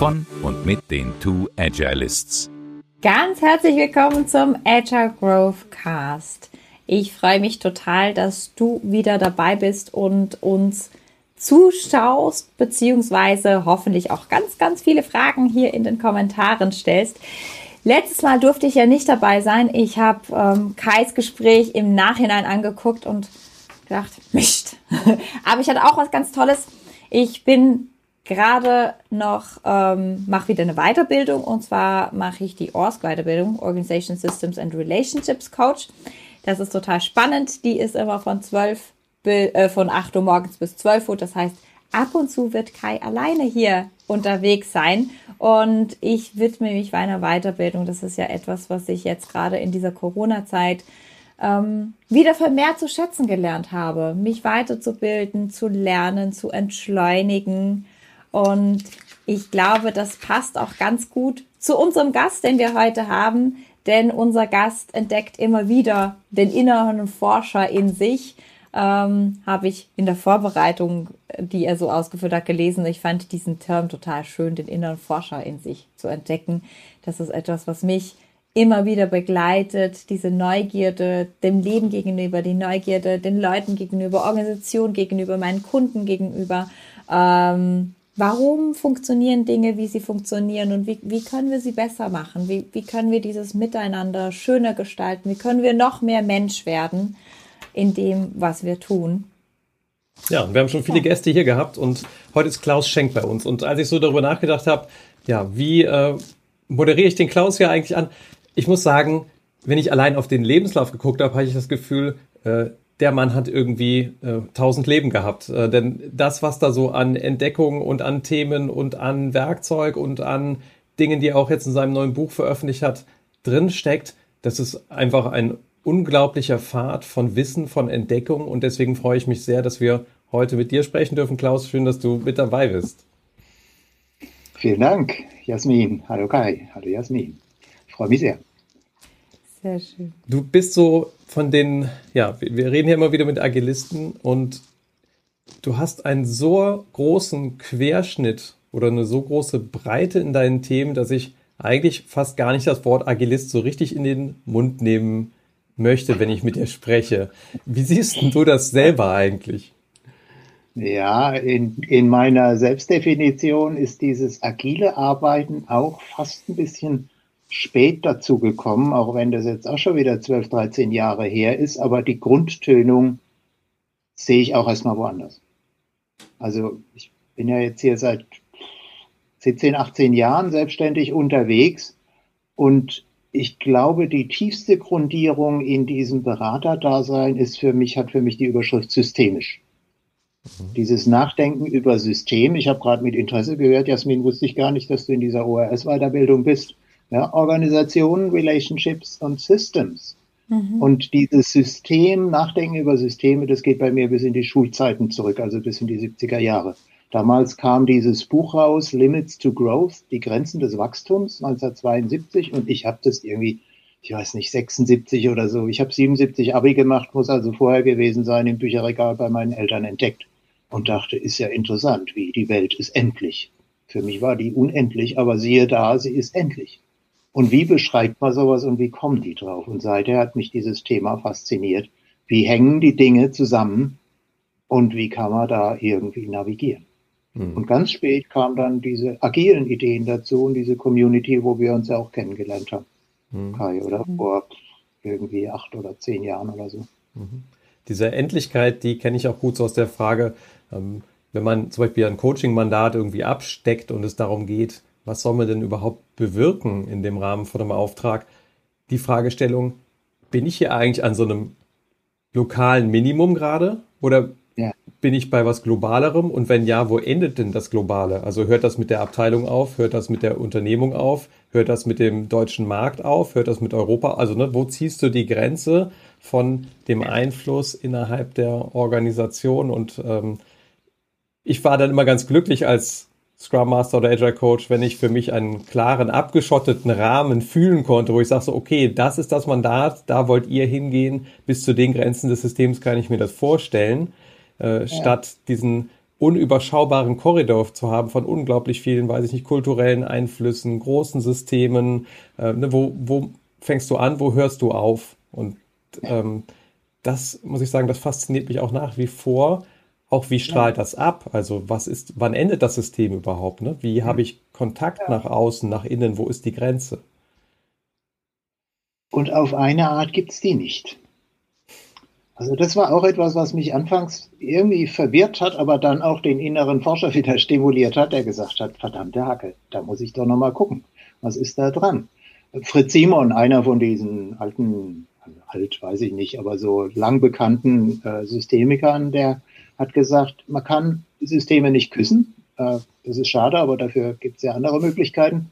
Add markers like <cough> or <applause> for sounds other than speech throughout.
von und mit den Two Agilists. Ganz herzlich willkommen zum Agile Growth Cast. Ich freue mich total, dass du wieder dabei bist und uns zuschaust, beziehungsweise hoffentlich auch ganz, ganz viele Fragen hier in den Kommentaren stellst. Letztes Mal durfte ich ja nicht dabei sein. Ich habe ähm, Kais Gespräch im Nachhinein angeguckt und gedacht, Mist. <laughs> Aber ich hatte auch was ganz Tolles. Ich bin gerade noch, ähm, mache wieder eine Weiterbildung und zwar mache ich die ORSC-Weiterbildung, Organization Systems and Relationships Coach. Das ist total spannend. Die ist immer von 12 äh, von 8 Uhr morgens bis 12 Uhr. Das heißt, ab und zu wird Kai alleine hier unterwegs sein und ich widme mich meiner Weiterbildung. Das ist ja etwas, was ich jetzt gerade in dieser Corona-Zeit ähm, wieder vermehrt zu schätzen gelernt habe, mich weiterzubilden, zu lernen, zu entschleunigen und ich glaube, das passt auch ganz gut zu unserem Gast, den wir heute haben. Denn unser Gast entdeckt immer wieder den inneren Forscher in sich. Ähm, habe ich in der Vorbereitung, die er so ausgeführt hat, gelesen. Ich fand diesen Term total schön, den inneren Forscher in sich zu entdecken. Das ist etwas, was mich immer wieder begleitet, diese Neugierde dem Leben gegenüber, die Neugierde den Leuten gegenüber, Organisation gegenüber, meinen Kunden gegenüber. Ähm, Warum funktionieren Dinge, wie sie funktionieren und wie, wie können wir sie besser machen? Wie, wie können wir dieses Miteinander schöner gestalten? Wie können wir noch mehr Mensch werden in dem, was wir tun? Ja, wir haben schon viele Gäste hier gehabt und heute ist Klaus Schenk bei uns. Und als ich so darüber nachgedacht habe, ja, wie äh, moderiere ich den Klaus hier eigentlich an? Ich muss sagen, wenn ich allein auf den Lebenslauf geguckt habe, habe ich das Gefühl, äh, der Mann hat irgendwie äh, tausend äh, Leben gehabt. Äh, denn das, was da so an Entdeckungen und an Themen und an Werkzeug und an Dingen, die er auch jetzt in seinem neuen Buch veröffentlicht hat, drin steckt, das ist einfach ein unglaublicher Pfad von Wissen, von Entdeckung. Und deswegen freue ich mich sehr, dass wir heute mit dir sprechen dürfen. Klaus, schön, dass du mit dabei bist. Vielen Dank, Jasmin. Hallo Kai. Hallo Jasmin. Ich freue mich sehr. Sehr schön. Du bist so von den, ja, wir reden hier immer wieder mit Agilisten und du hast einen so großen Querschnitt oder eine so große Breite in deinen Themen, dass ich eigentlich fast gar nicht das Wort Agilist so richtig in den Mund nehmen möchte, wenn ich mit dir spreche. Wie siehst du das selber eigentlich? Ja, in, in meiner Selbstdefinition ist dieses agile Arbeiten auch fast ein bisschen spät dazu gekommen, auch wenn das jetzt auch schon wieder 12, 13 Jahre her ist, aber die Grundtönung sehe ich auch erstmal woanders. Also ich bin ja jetzt hier seit 17, 18 Jahren selbstständig unterwegs und ich glaube, die tiefste Grundierung in diesem Beraterdasein ist für mich, hat für mich die Überschrift systemisch. Mhm. Dieses Nachdenken über System. Ich habe gerade mit Interesse gehört, Jasmin, wusste ich gar nicht, dass du in dieser ORS-Weiterbildung bist ja, Organisationen, Relationships und Systems. Mhm. Und dieses System, Nachdenken über Systeme, das geht bei mir bis in die Schulzeiten zurück, also bis in die 70er Jahre. Damals kam dieses Buch raus, Limits to Growth, die Grenzen des Wachstums, 1972, und ich habe das irgendwie, ich weiß nicht, 76 oder so. Ich habe 77 Abi gemacht, muss also vorher gewesen sein, im Bücherregal bei meinen Eltern entdeckt und dachte, ist ja interessant, wie die Welt ist endlich. Für mich war die unendlich, aber siehe da, sie ist endlich. Und wie beschreibt man sowas und wie kommen die drauf? Und seither hat mich dieses Thema fasziniert. Wie hängen die Dinge zusammen und wie kann man da irgendwie navigieren? Mhm. Und ganz spät kamen dann diese agilen Ideen dazu und diese Community, wo wir uns ja auch kennengelernt haben. Mhm. Kai, oder? Mhm. Vor irgendwie acht oder zehn Jahren oder so. Mhm. Diese Endlichkeit, die kenne ich auch gut so aus der Frage, ähm, wenn man zum Beispiel ein Coaching-Mandat irgendwie absteckt und es darum geht, was soll man denn überhaupt bewirken in dem Rahmen von einem Auftrag? Die Fragestellung, bin ich hier eigentlich an so einem lokalen Minimum gerade? Oder ja. bin ich bei was Globalerem? Und wenn ja, wo endet denn das Globale? Also hört das mit der Abteilung auf? Hört das mit der Unternehmung auf? Hört das mit dem deutschen Markt auf? Hört das mit Europa? Also ne, wo ziehst du die Grenze von dem Einfluss innerhalb der Organisation? Und ähm, ich war dann immer ganz glücklich als Scrum Master oder Agile Coach, wenn ich für mich einen klaren, abgeschotteten Rahmen fühlen konnte, wo ich sage so, okay, das ist das Mandat, da wollt ihr hingehen, bis zu den Grenzen des Systems kann ich mir das vorstellen, äh, ja. statt diesen unüberschaubaren Korridor zu haben von unglaublich vielen, weiß ich nicht, kulturellen Einflüssen, großen Systemen, äh, ne, wo, wo fängst du an, wo hörst du auf? Und ähm, das muss ich sagen, das fasziniert mich auch nach wie vor, auch wie strahlt ja. das ab? Also was ist, wann endet das System überhaupt? Ne? Wie habe ich Kontakt ja. nach außen, nach innen? Wo ist die Grenze? Und auf eine Art gibt es die nicht. Also das war auch etwas, was mich anfangs irgendwie verwirrt hat, aber dann auch den inneren Forscher wieder stimuliert hat, der gesagt hat, verdammte Hacke, da muss ich doch nochmal gucken. Was ist da dran? Fritz Simon, einer von diesen alten, alt weiß ich nicht, aber so lang bekannten äh, Systemikern, der hat gesagt, man kann Systeme nicht küssen. Äh, das ist schade, aber dafür gibt es ja andere Möglichkeiten.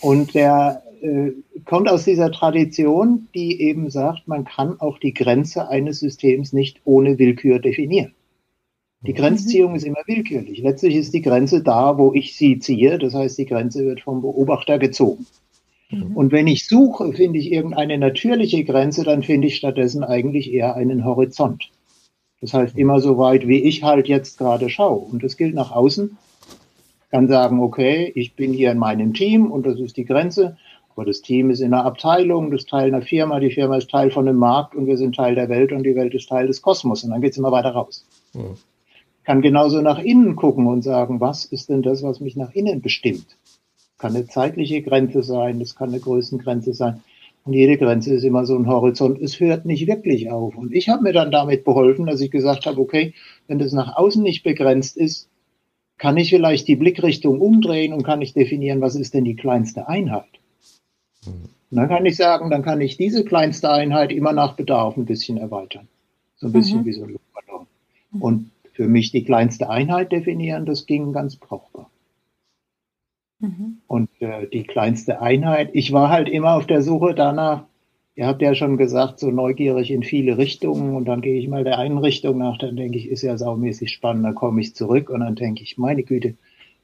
Und der äh, kommt aus dieser Tradition, die eben sagt, man kann auch die Grenze eines Systems nicht ohne Willkür definieren. Die mhm. Grenzziehung ist immer willkürlich. Letztlich ist die Grenze da, wo ich sie ziehe. Das heißt, die Grenze wird vom Beobachter gezogen. Mhm. Und wenn ich suche, finde ich irgendeine natürliche Grenze, dann finde ich stattdessen eigentlich eher einen Horizont. Das heißt, immer so weit, wie ich halt jetzt gerade schaue. Und das gilt nach außen. Kann sagen, okay, ich bin hier in meinem Team und das ist die Grenze. Aber das Team ist in einer Abteilung, das ist Teil einer Firma, die Firma ist Teil von einem Markt und wir sind Teil der Welt und die Welt ist Teil des Kosmos. Und dann geht es immer weiter raus. Mhm. Ich kann genauso nach innen gucken und sagen, was ist denn das, was mich nach innen bestimmt? Kann eine zeitliche Grenze sein, das kann eine Größengrenze sein. Und jede Grenze ist immer so ein Horizont. Es hört nicht wirklich auf. Und ich habe mir dann damit beholfen, dass ich gesagt habe, okay, wenn das nach außen nicht begrenzt ist, kann ich vielleicht die Blickrichtung umdrehen und kann ich definieren, was ist denn die kleinste Einheit. Und dann kann ich sagen, dann kann ich diese kleinste Einheit immer nach Bedarf ein bisschen erweitern. So ein bisschen mhm. wie so ein Luftballon. Und für mich die kleinste Einheit definieren, das ging ganz brauchbar. Mhm. Und äh, die kleinste Einheit, ich war halt immer auf der Suche danach, ihr habt ja schon gesagt, so neugierig in viele Richtungen. Und dann gehe ich mal der einen Richtung nach, dann denke ich, ist ja saumäßig spannend, dann komme ich zurück. Und dann denke ich, meine Güte,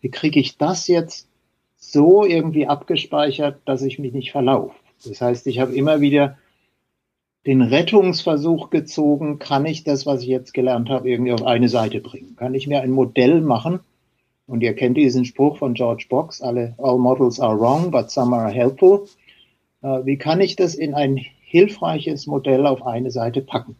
wie kriege ich das jetzt so irgendwie abgespeichert, dass ich mich nicht verlaufe? Das heißt, ich habe immer wieder den Rettungsversuch gezogen, kann ich das, was ich jetzt gelernt habe, irgendwie auf eine Seite bringen? Kann ich mir ein Modell machen, und ihr kennt diesen Spruch von George Box, alle, all models are wrong, but some are helpful. Äh, wie kann ich das in ein hilfreiches Modell auf eine Seite packen?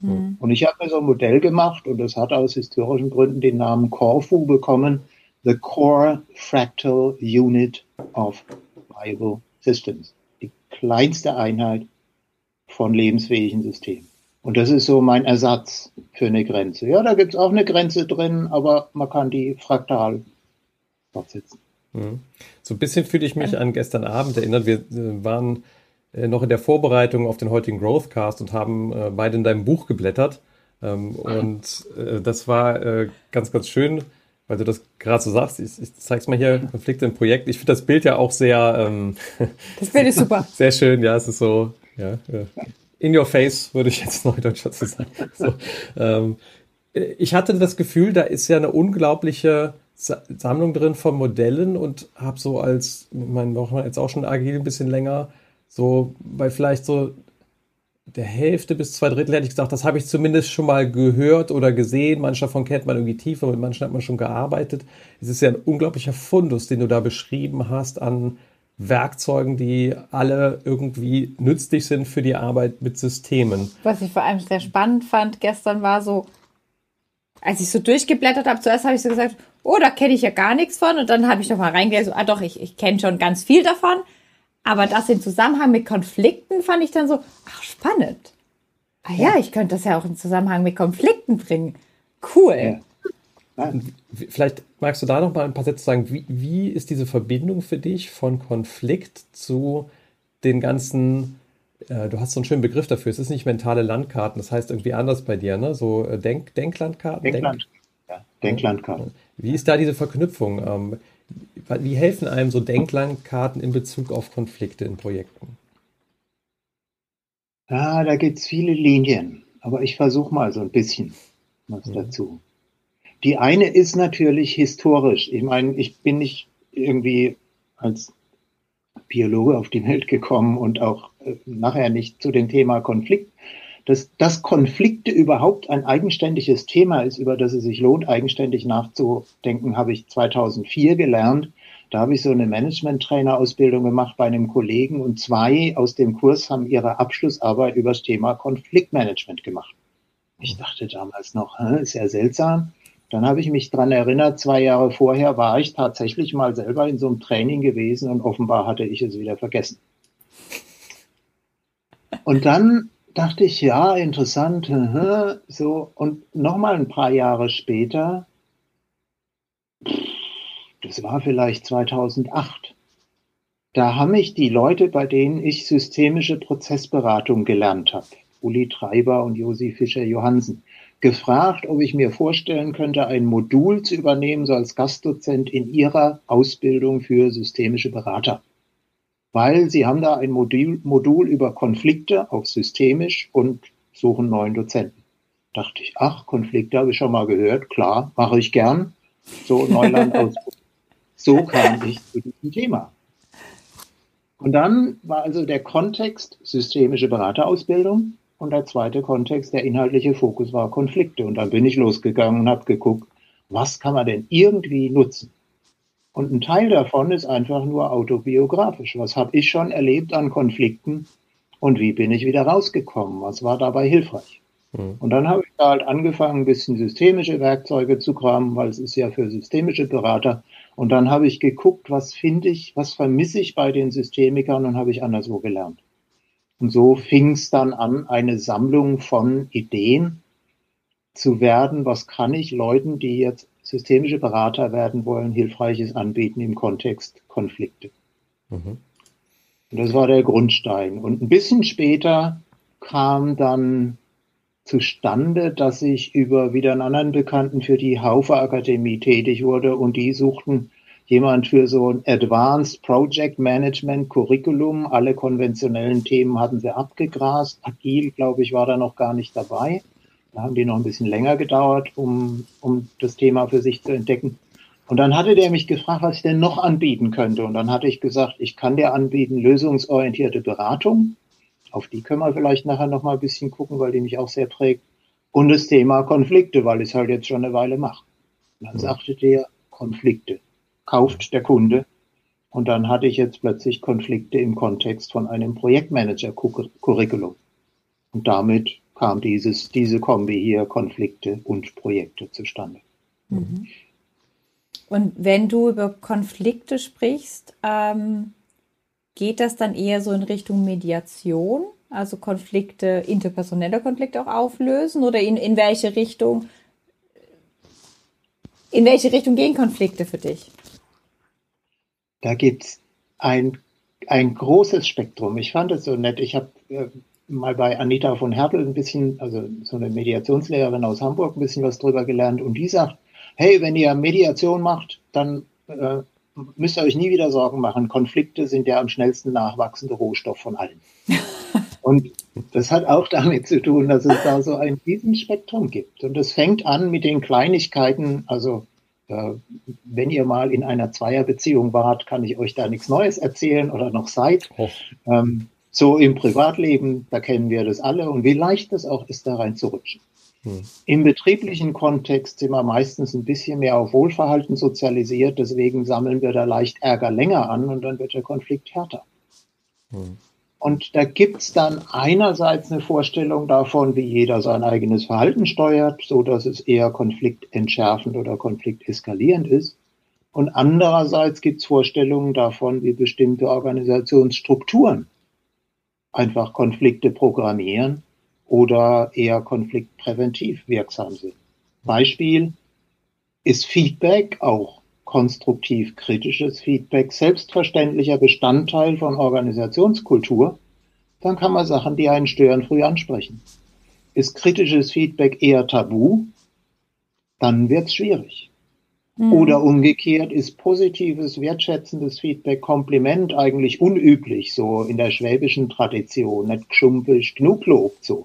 Mhm. Und ich habe mir so ein Modell gemacht und das hat aus historischen Gründen den Namen Corfu bekommen, The Core Fractal Unit of Viable Systems. Die kleinste Einheit von lebensfähigen Systemen. Und das ist so mein Ersatz für eine Grenze. Ja, da gibt es auch eine Grenze drin, aber man kann die fraktal fortsetzen. Mhm. So ein bisschen fühle ich mich an gestern Abend erinnert. Wir äh, waren äh, noch in der Vorbereitung auf den heutigen Growthcast und haben äh, beide in deinem Buch geblättert. Ähm, und das war ganz, ganz schön, weil du das gerade so sagst. Ich, ich zeig's mal hier, Konflikte im Projekt. Ich finde das Bild ja auch sehr. Ähm, das Bild ist super. <laughs> sehr schön, ja, es ist so. Ja, in your face, würde ich jetzt <laughs> Neudeutsch dazu sagen. So, ähm, ich hatte das Gefühl, da ist ja eine unglaubliche Sammlung drin von Modellen und habe so als, ich meine, jetzt auch schon agil ein bisschen länger, so bei vielleicht so der Hälfte bis zwei Drittel hätte ich gesagt, das habe ich zumindest schon mal gehört oder gesehen. Manche davon kennt man irgendwie tiefer, mit manchen hat man schon gearbeitet. Es ist ja ein unglaublicher Fundus, den du da beschrieben hast an Werkzeugen, die alle irgendwie nützlich sind für die Arbeit mit Systemen. Was ich vor allem sehr spannend fand gestern war so, als ich so durchgeblättert habe, zuerst habe ich so gesagt, oh, da kenne ich ja gar nichts von. Und dann habe ich doch mal reingelesen, so, ah doch, ich, ich kenne schon ganz viel davon. Aber das im Zusammenhang mit Konflikten fand ich dann so, ach, spannend. Ah ja, ich könnte das ja auch im Zusammenhang mit Konflikten bringen. Cool. Ja. Vielleicht magst du da noch mal ein paar Sätze sagen. Wie, wie ist diese Verbindung für dich von Konflikt zu den ganzen äh, du hast so einen schönen Begriff dafür. Es ist nicht mentale Landkarten, das heißt irgendwie anders bei dir, ne? So äh, Denk Denklandkarten. Denkland, Denk ja, Denklandkarten. Wie ist da diese Verknüpfung? Ähm, wie helfen einem so Denklandkarten in Bezug auf Konflikte in Projekten? Ja, da gibt es viele Linien, aber ich versuche mal so ein bisschen was mhm. dazu. Die eine ist natürlich historisch. Ich meine, ich bin nicht irgendwie als Biologe auf die Welt gekommen und auch äh, nachher nicht zu dem Thema Konflikt. Dass, dass Konflikte überhaupt ein eigenständiges Thema ist, über das es sich lohnt, eigenständig nachzudenken, habe ich 2004 gelernt. Da habe ich so eine Management-Trainer-Ausbildung gemacht bei einem Kollegen und zwei aus dem Kurs haben ihre Abschlussarbeit über das Thema Konfliktmanagement gemacht. Ich dachte damals noch, ist ja seltsam. Dann habe ich mich dran erinnert, zwei Jahre vorher war ich tatsächlich mal selber in so einem Training gewesen und offenbar hatte ich es wieder vergessen. Und dann dachte ich, ja, interessant, so, und nochmal ein paar Jahre später, das war vielleicht 2008, da haben mich die Leute, bei denen ich systemische Prozessberatung gelernt habe, Uli Treiber und Josi Fischer-Johansen, gefragt, ob ich mir vorstellen könnte, ein Modul zu übernehmen, so als Gastdozent in ihrer Ausbildung für systemische Berater. Weil sie haben da ein Modul, Modul über Konflikte, auch systemisch, und suchen neuen Dozenten. Dachte ich, ach, Konflikte habe ich schon mal gehört, klar, mache ich gern. So Neuland aus. <laughs> So kam ich zu diesem Thema. Und dann war also der Kontext systemische Beraterausbildung. Und der zweite Kontext, der inhaltliche Fokus war Konflikte. Und dann bin ich losgegangen und habe geguckt, was kann man denn irgendwie nutzen? Und ein Teil davon ist einfach nur autobiografisch. Was habe ich schon erlebt an Konflikten und wie bin ich wieder rausgekommen? Was war dabei hilfreich? Mhm. Und dann habe ich da halt angefangen, ein bisschen systemische Werkzeuge zu kramen, weil es ist ja für systemische Berater. Und dann habe ich geguckt, was finde ich, was vermisse ich bei den Systemikern und habe ich anderswo gelernt. Und so fing es dann an, eine Sammlung von Ideen zu werden. Was kann ich Leuten, die jetzt systemische Berater werden wollen, hilfreiches anbieten im Kontext Konflikte? Mhm. Und das war der Grundstein. Und ein bisschen später kam dann zustande, dass ich über wieder einen anderen Bekannten für die Haufe Akademie tätig wurde und die suchten jemand für so ein Advanced Project Management Curriculum. Alle konventionellen Themen hatten sie abgegrast. Agil, glaube ich, war da noch gar nicht dabei. Da haben die noch ein bisschen länger gedauert, um, um das Thema für sich zu entdecken. Und dann hatte der mich gefragt, was ich denn noch anbieten könnte. Und dann hatte ich gesagt, ich kann dir anbieten lösungsorientierte Beratung. Auf die können wir vielleicht nachher noch mal ein bisschen gucken, weil die mich auch sehr prägt. Und das Thema Konflikte, weil ich es halt jetzt schon eine Weile mache. Und dann sagte der Konflikte kauft der Kunde. Und dann hatte ich jetzt plötzlich Konflikte im Kontext von einem Projektmanager-Curriculum. Und damit kam dieses, diese Kombi hier, Konflikte und Projekte zustande. Mhm. Und wenn du über Konflikte sprichst, ähm, geht das dann eher so in Richtung Mediation, also Konflikte, interpersonelle Konflikte auch auflösen oder in, in welche Richtung, in welche Richtung gehen Konflikte für dich? Da gibt's ein, ein großes Spektrum. Ich fand es so nett. Ich habe äh, mal bei Anita von Hertel ein bisschen, also so eine Mediationslehrerin aus Hamburg, ein bisschen was drüber gelernt. Und die sagt, hey, wenn ihr Mediation macht, dann äh, müsst ihr euch nie wieder Sorgen machen. Konflikte sind der am schnellsten nachwachsende Rohstoff von allen. <laughs> Und das hat auch damit zu tun, dass es da so ein Riesenspektrum gibt. Und es fängt an mit den Kleinigkeiten, also wenn ihr mal in einer Zweierbeziehung wart, kann ich euch da nichts Neues erzählen oder noch seid. Oh. Ähm, so im Privatleben, da kennen wir das alle und wie leicht es auch ist, da reinzurutschen. Hm. Im betrieblichen Kontext sind wir meistens ein bisschen mehr auf Wohlverhalten sozialisiert, deswegen sammeln wir da leicht Ärger länger an und dann wird der Konflikt härter. Hm. Und da gibt's dann einerseits eine Vorstellung davon, wie jeder sein eigenes Verhalten steuert, so dass es eher konfliktentschärfend oder konflikteskalierend ist. Und andererseits gibt's Vorstellungen davon, wie bestimmte Organisationsstrukturen einfach Konflikte programmieren oder eher konfliktpräventiv wirksam sind. Beispiel ist Feedback, auch konstruktiv kritisches Feedback, selbstverständlicher Bestandteil von Organisationskultur, dann kann man Sachen, die einen stören, früh ansprechen. Ist kritisches Feedback eher tabu, dann wird es schwierig. Mhm. Oder umgekehrt ist positives, wertschätzendes Feedback, Kompliment eigentlich unüblich, so in der schwäbischen Tradition, nicht geschumpig, genug Lob, so.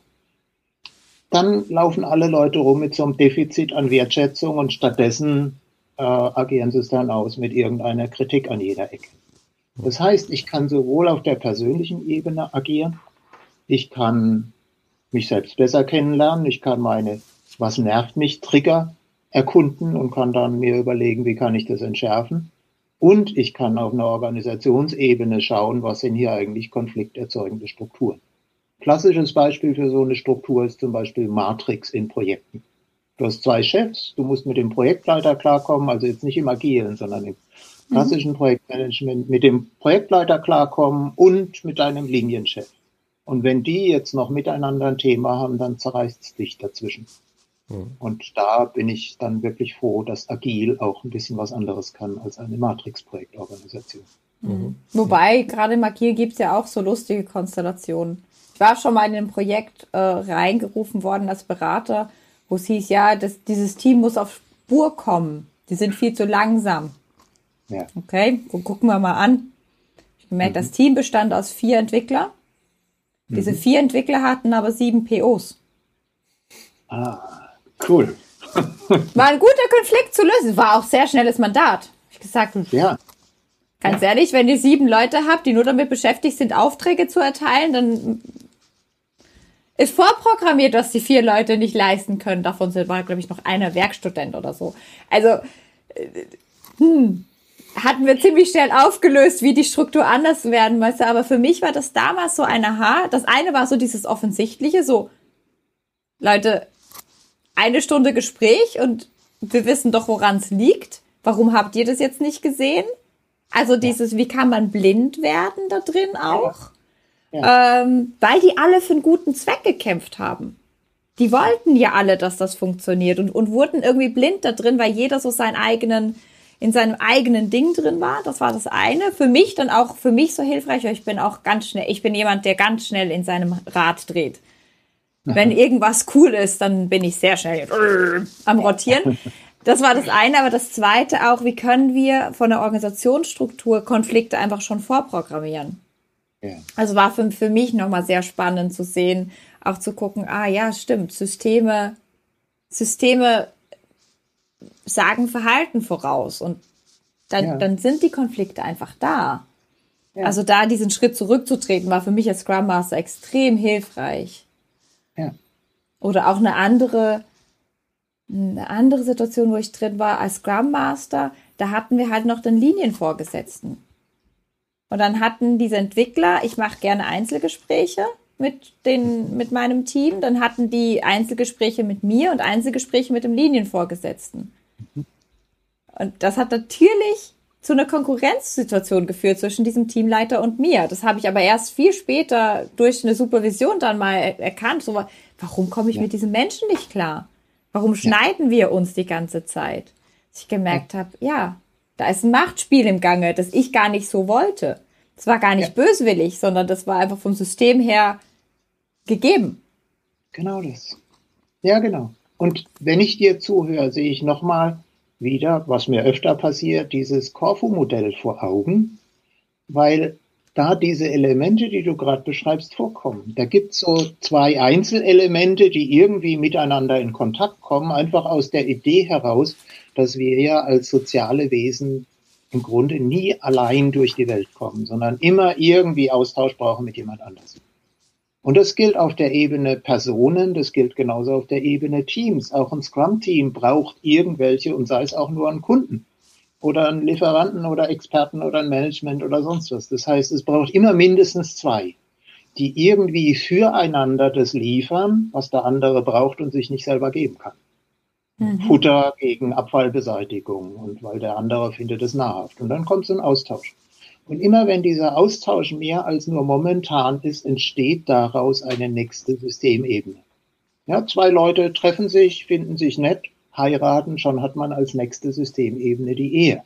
Dann laufen alle Leute rum mit so einem Defizit an Wertschätzung und stattdessen äh, agieren sie es dann aus mit irgendeiner Kritik an jeder Ecke. Das heißt, ich kann sowohl auf der persönlichen Ebene agieren, ich kann mich selbst besser kennenlernen, ich kann meine, was nervt mich, Trigger erkunden und kann dann mir überlegen, wie kann ich das entschärfen. Und ich kann auf einer Organisationsebene schauen, was sind hier eigentlich konflikterzeugende Strukturen. Klassisches Beispiel für so eine Struktur ist zum Beispiel Matrix in Projekten. Du hast zwei Chefs, du musst mit dem Projektleiter klarkommen, also jetzt nicht im Agilen, sondern im klassischen mhm. Projektmanagement, mit dem Projektleiter klarkommen und mit deinem Linienchef. Und wenn die jetzt noch miteinander ein Thema haben, dann zerreißt es dich dazwischen. Mhm. Und da bin ich dann wirklich froh, dass Agil auch ein bisschen was anderes kann als eine Matrix-Projektorganisation. Mhm. Wobei, gerade im Agil gibt es ja auch so lustige Konstellationen. Ich war schon mal in ein Projekt äh, reingerufen worden als Berater, wo es hieß, ja, das, dieses Team muss auf Spur kommen. Die sind viel zu langsam. Ja. Okay, so gucken wir mal an. Ich gemerkt, mhm. das Team bestand aus vier Entwickler. Diese mhm. vier Entwickler hatten aber sieben POs. Ah. Cool. <laughs> War ein guter Konflikt zu lösen. War auch sehr schnelles Mandat. Ich gesagt, ja. Ganz ja. ehrlich, wenn ihr sieben Leute habt, die nur damit beschäftigt sind, Aufträge zu erteilen, dann ist vorprogrammiert, dass die vier Leute nicht leisten können. Davon war, glaube ich, noch einer Werkstudent oder so. Also, äh, hm, hatten wir ziemlich schnell aufgelöst, wie die Struktur anders werden müsste. Aber für mich war das damals so ein Aha. Das eine war so dieses Offensichtliche, so, Leute, eine Stunde Gespräch und wir wissen doch, woran es liegt. Warum habt ihr das jetzt nicht gesehen? Also dieses, wie kann man blind werden da drin auch? Ja. Ähm, weil die alle für einen guten Zweck gekämpft haben. Die wollten ja alle, dass das funktioniert und, und wurden irgendwie blind da drin, weil jeder so seinen eigenen, in seinem eigenen Ding drin war. Das war das eine. Für mich dann auch, für mich so hilfreich, weil ich bin auch ganz schnell, ich bin jemand, der ganz schnell in seinem Rad dreht. <laughs> Wenn irgendwas cool ist, dann bin ich sehr schnell am Rotieren. Das war das eine, aber das zweite auch, wie können wir von der Organisationsstruktur Konflikte einfach schon vorprogrammieren? Ja. Also war für, für mich nochmal sehr spannend zu sehen, auch zu gucken, ah ja, stimmt, Systeme, Systeme sagen Verhalten voraus und dann, ja. dann sind die Konflikte einfach da. Ja. Also da diesen Schritt zurückzutreten, war für mich als Scrum Master extrem hilfreich. Ja. Oder auch eine andere, eine andere Situation, wo ich drin war als Scrum Master, da hatten wir halt noch den Linienvorgesetzten. Und dann hatten diese Entwickler, ich mache gerne Einzelgespräche mit, den, mit meinem Team, dann hatten die Einzelgespräche mit mir und Einzelgespräche mit dem Linienvorgesetzten. Und das hat natürlich zu einer Konkurrenzsituation geführt zwischen diesem Teamleiter und mir. Das habe ich aber erst viel später durch eine Supervision dann mal erkannt. So, warum komme ich ja. mit diesem Menschen nicht klar? Warum schneiden wir uns die ganze Zeit? Dass ich gemerkt ja. habe, ja, da ist ein Machtspiel im Gange, das ich gar nicht so wollte. Das war gar nicht ja. böswillig, sondern das war einfach vom System her gegeben. Genau das. Ja, genau. Und wenn ich dir zuhöre, sehe ich nochmal, wieder, was mir öfter passiert, dieses Corfu-Modell vor Augen, weil da diese Elemente, die du gerade beschreibst, vorkommen. Da gibt es so zwei Einzelelemente, die irgendwie miteinander in Kontakt kommen, einfach aus der Idee heraus, dass wir ja als soziale Wesen im Grunde nie allein durch die Welt kommen, sondern immer irgendwie Austausch brauchen mit jemand anderem. Und das gilt auf der Ebene Personen, das gilt genauso auf der Ebene Teams. Auch ein Scrum-Team braucht irgendwelche, und sei es auch nur einen Kunden oder einen Lieferanten oder Experten oder ein Management oder sonst was. Das heißt, es braucht immer mindestens zwei, die irgendwie füreinander das liefern, was der andere braucht und sich nicht selber geben kann. Mhm. Futter gegen Abfallbeseitigung und weil der andere findet es nahrhaft. Und dann kommt so ein Austausch. Und immer wenn dieser Austausch mehr als nur momentan ist, entsteht daraus eine nächste Systemebene. Ja, zwei Leute treffen sich, finden sich nett, heiraten, schon hat man als nächste Systemebene die Ehe.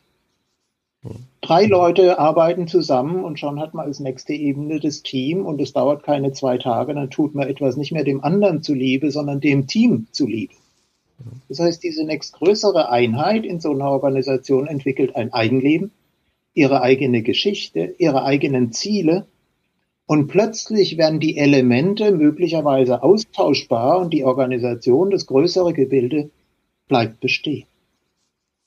Drei Leute arbeiten zusammen und schon hat man als nächste Ebene das Team und es dauert keine zwei Tage, dann tut man etwas nicht mehr dem anderen zuliebe, sondern dem Team zuliebe. Das heißt, diese nächstgrößere Einheit in so einer Organisation entwickelt ein Eigenleben, ihre eigene Geschichte, ihre eigenen Ziele und plötzlich werden die Elemente möglicherweise austauschbar und die Organisation, das größere Gebilde, bleibt bestehen.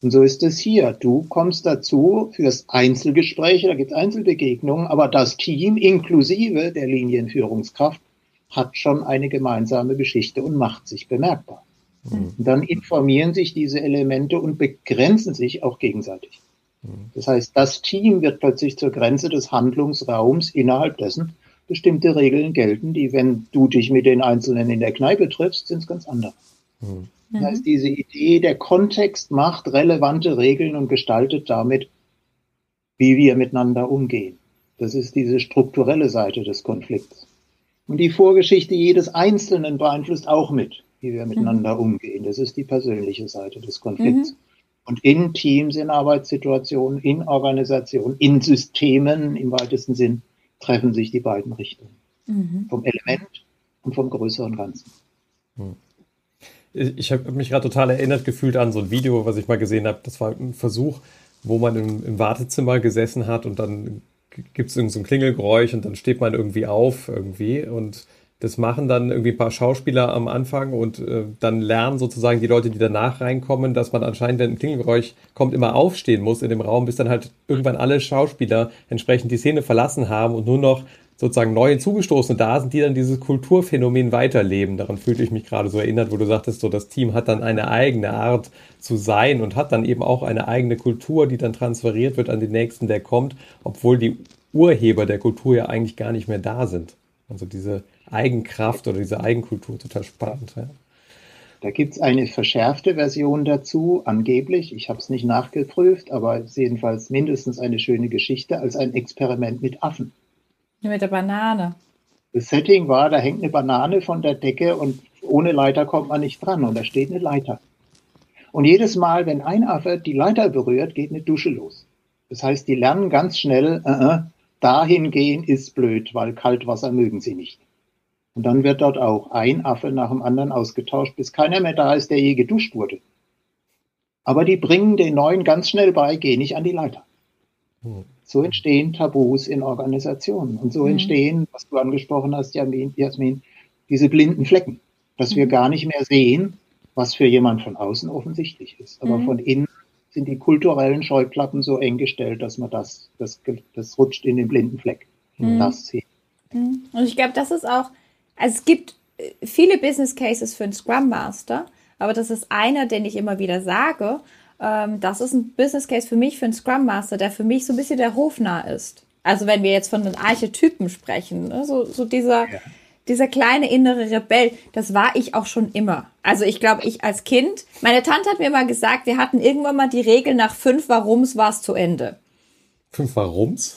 Und so ist es hier. Du kommst dazu fürs Einzelgespräche, da gibt es Einzelbegegnungen, aber das Team inklusive der Linienführungskraft hat schon eine gemeinsame Geschichte und macht sich bemerkbar. Mhm. Und dann informieren sich diese Elemente und begrenzen sich auch gegenseitig. Mhm. Das heißt, das Team wird plötzlich zur Grenze des Handlungsraums, innerhalb dessen bestimmte Regeln gelten, die, wenn du dich mit den Einzelnen in der Kneipe triffst, sind es ganz andere. Mhm. Das heißt, mhm. diese Idee, der Kontext macht relevante Regeln und gestaltet damit, wie wir miteinander umgehen. Das ist diese strukturelle Seite des Konflikts. Und die Vorgeschichte jedes Einzelnen beeinflusst auch mit, wie wir miteinander mhm. umgehen. Das ist die persönliche Seite des Konflikts. Mhm. Und in Teams, in Arbeitssituationen, in Organisationen, in Systemen im weitesten Sinn treffen sich die beiden Richtungen. Mhm. Vom Element und vom größeren Ganzen. Ich habe mich gerade total erinnert gefühlt an so ein Video, was ich mal gesehen habe. Das war ein Versuch, wo man im, im Wartezimmer gesessen hat und dann gibt es so ein Klingelgeräusch und dann steht man irgendwie auf irgendwie und das machen dann irgendwie ein paar Schauspieler am Anfang und äh, dann lernen sozusagen die Leute, die danach reinkommen, dass man anscheinend, wenn ein Klingelgeräusch kommt, immer aufstehen muss in dem Raum, bis dann halt irgendwann alle Schauspieler entsprechend die Szene verlassen haben und nur noch sozusagen neu hinzugestoßene da sind, die dann dieses Kulturphänomen weiterleben. Daran fühlte ich mich gerade so erinnert, wo du sagtest, so das Team hat dann eine eigene Art zu sein und hat dann eben auch eine eigene Kultur, die dann transferiert wird an den nächsten, der kommt, obwohl die Urheber der Kultur ja eigentlich gar nicht mehr da sind. Also diese Eigenkraft oder diese Eigenkultur, total spannend. Ja. Da gibt es eine verschärfte Version dazu, angeblich. Ich habe es nicht nachgeprüft, aber es ist jedenfalls mindestens eine schöne Geschichte als ein Experiment mit Affen. Mit der Banane. Das Setting war, da hängt eine Banane von der Decke und ohne Leiter kommt man nicht dran und da steht eine Leiter. Und jedes Mal, wenn ein Affe die Leiter berührt, geht eine Dusche los. Das heißt, die lernen ganz schnell, uh -uh, dahin gehen ist blöd, weil Kaltwasser mögen sie nicht. Und dann wird dort auch ein Affe nach dem anderen ausgetauscht, bis keiner mehr da ist, der je geduscht wurde. Aber die bringen den neuen ganz schnell bei, geh nicht an die Leiter. Hm. So entstehen Tabus in Organisationen. Und so mhm. entstehen, was du angesprochen hast, Jasmin, diese blinden Flecken, dass mhm. wir gar nicht mehr sehen, was für jemand von außen offensichtlich ist. Aber mhm. von innen sind die kulturellen Scheuklappen so eng gestellt, dass man das, das, das rutscht in den blinden Fleck. Mhm. Das sieht. Mhm. Und ich glaube, das ist auch, also es gibt äh, viele Business Cases für einen Scrum Master, aber das ist einer, den ich immer wieder sage ähm, das ist ein Business Case für mich, für einen Scrum Master, der für mich so ein bisschen der hofnah ist. Also wenn wir jetzt von den Archetypen sprechen, ne? so, so dieser, ja. dieser kleine innere Rebell, das war ich auch schon immer. Also ich glaube, ich als Kind, meine Tante hat mir mal gesagt, wir hatten irgendwann mal die Regel nach fünf Warums war es zu Ende. Fünf Warums?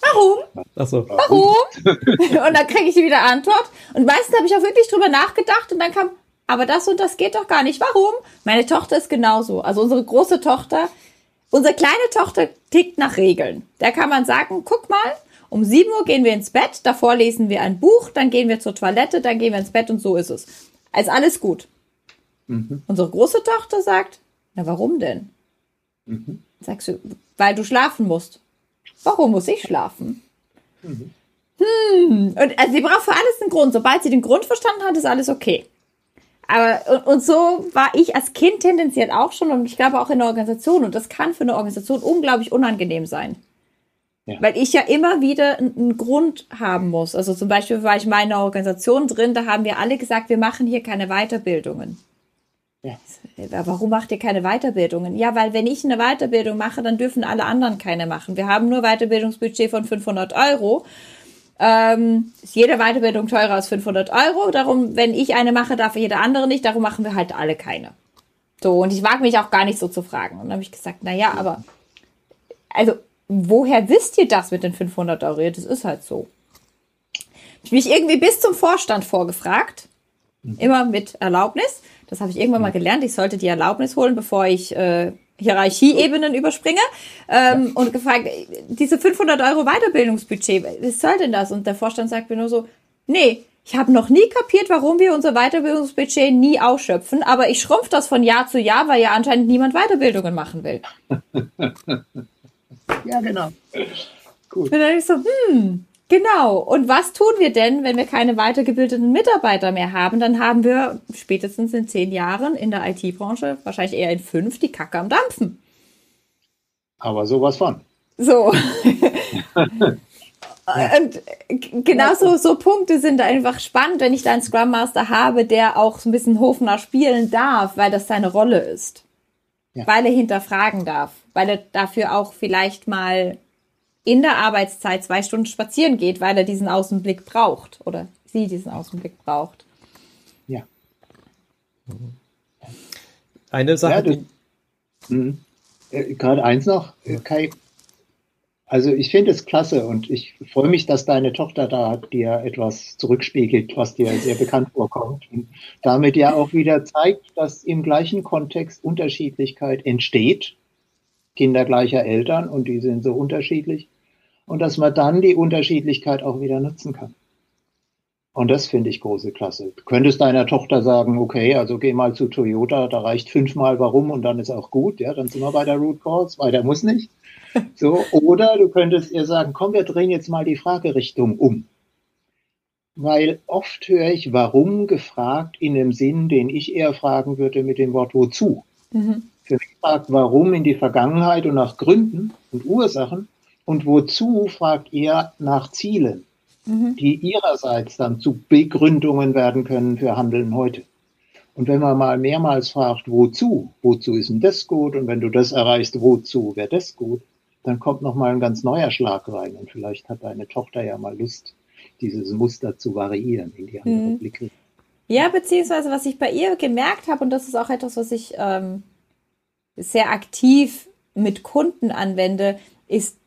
Warum? Ach so. Warum? <laughs> und dann kriege ich wieder Antwort. Und meistens habe ich auch wirklich drüber nachgedacht und dann kam, aber das und das geht doch gar nicht. Warum? Meine Tochter ist genauso. Also unsere große Tochter, unsere kleine Tochter tickt nach Regeln. Da kann man sagen, guck mal, um 7 Uhr gehen wir ins Bett, davor lesen wir ein Buch, dann gehen wir zur Toilette, dann gehen wir ins Bett und so ist es. Also alles gut. Mhm. Unsere große Tochter sagt, na warum denn? Mhm. Sagst du, weil du schlafen musst. Warum muss ich schlafen? Mhm. Hm. Und also sie braucht für alles einen Grund. Sobald sie den Grund verstanden hat, ist alles okay. Aber und, und, so war ich als Kind tendenziell auch schon und ich glaube auch in der Organisation. Und das kann für eine Organisation unglaublich unangenehm sein. Ja. Weil ich ja immer wieder einen Grund haben muss. Also zum Beispiel war ich mal in einer Organisation drin, da haben wir alle gesagt, wir machen hier keine Weiterbildungen. Ja. Warum macht ihr keine Weiterbildungen? Ja, weil wenn ich eine Weiterbildung mache, dann dürfen alle anderen keine machen. Wir haben nur Weiterbildungsbudget von 500 Euro ähm, ist jede Weiterbildung teurer als 500 Euro. Darum, wenn ich eine mache, darf jeder andere nicht. Darum machen wir halt alle keine. So, und ich wage mich auch gar nicht so zu fragen. Und dann habe ich gesagt, na ja, aber, also, woher wisst ihr das mit den 500 Euro? Das ist halt so. Ich mich irgendwie bis zum Vorstand vorgefragt. Mhm. Immer mit Erlaubnis. Das habe ich irgendwann mal gelernt. Ich sollte die Erlaubnis holen, bevor ich äh, Hierarchieebenen überspringe ähm, und gefragt, diese 500 Euro Weiterbildungsbudget, was soll denn das? Und der Vorstand sagt mir nur so, nee, ich habe noch nie kapiert, warum wir unser Weiterbildungsbudget nie ausschöpfen, aber ich schrumpfe das von Jahr zu Jahr, weil ja anscheinend niemand Weiterbildungen machen will. <laughs> ja, genau. Gut. Und dann ich so, hm, genau. Und was tun wir denn, wenn wir keine weitergebildeten Mitarbeiter mehr haben? Dann haben wir spätestens in zehn Jahren in der IT-Branche, wahrscheinlich eher in fünf, die Kacke am Dampfen. Aber sowas von. So. <laughs> Und genau so, so Punkte sind einfach spannend, wenn ich da einen Scrum Master habe, der auch so ein bisschen Hofner spielen darf, weil das seine Rolle ist. Ja. Weil er hinterfragen darf. Weil er dafür auch vielleicht mal in der Arbeitszeit zwei Stunden spazieren geht, weil er diesen Außenblick braucht oder sie diesen Außenblick braucht. Ja. Eine Sache. Ja, du, mhm. äh, Gerade eins noch, äh, Kai, also ich finde es klasse und ich freue mich, dass deine Tochter da dir etwas zurückspiegelt, was dir sehr <laughs> bekannt vorkommt. Und damit ja auch wieder zeigt, dass im gleichen Kontext Unterschiedlichkeit entsteht. Kinder gleicher Eltern und die sind so unterschiedlich. Und dass man dann die Unterschiedlichkeit auch wieder nutzen kann. Und das finde ich große Klasse. Du könntest deiner Tochter sagen, okay, also geh mal zu Toyota, da reicht fünfmal warum und dann ist auch gut, ja, dann sind wir bei der Root Cause, weiter muss nicht. <laughs> So, oder du könntest ihr sagen, komm, wir drehen jetzt mal die Fragerichtung um. Weil oft höre ich warum gefragt in dem Sinn, den ich eher fragen würde mit dem Wort wozu. Mhm. Für mich fragt warum in die Vergangenheit und nach Gründen und Ursachen und wozu fragt ihr nach Zielen, mhm. die ihrerseits dann zu Begründungen werden können für Handeln heute. Und wenn man mal mehrmals fragt, wozu, wozu ist denn das gut? Und wenn du das erreichst, wozu wäre das gut? dann kommt noch mal ein ganz neuer Schlag rein und vielleicht hat deine Tochter ja mal Lust, dieses Muster zu variieren in die andere mhm. Blicke. Ja, beziehungsweise was ich bei ihr gemerkt habe und das ist auch etwas, was ich ähm, sehr aktiv mit Kunden anwende, ist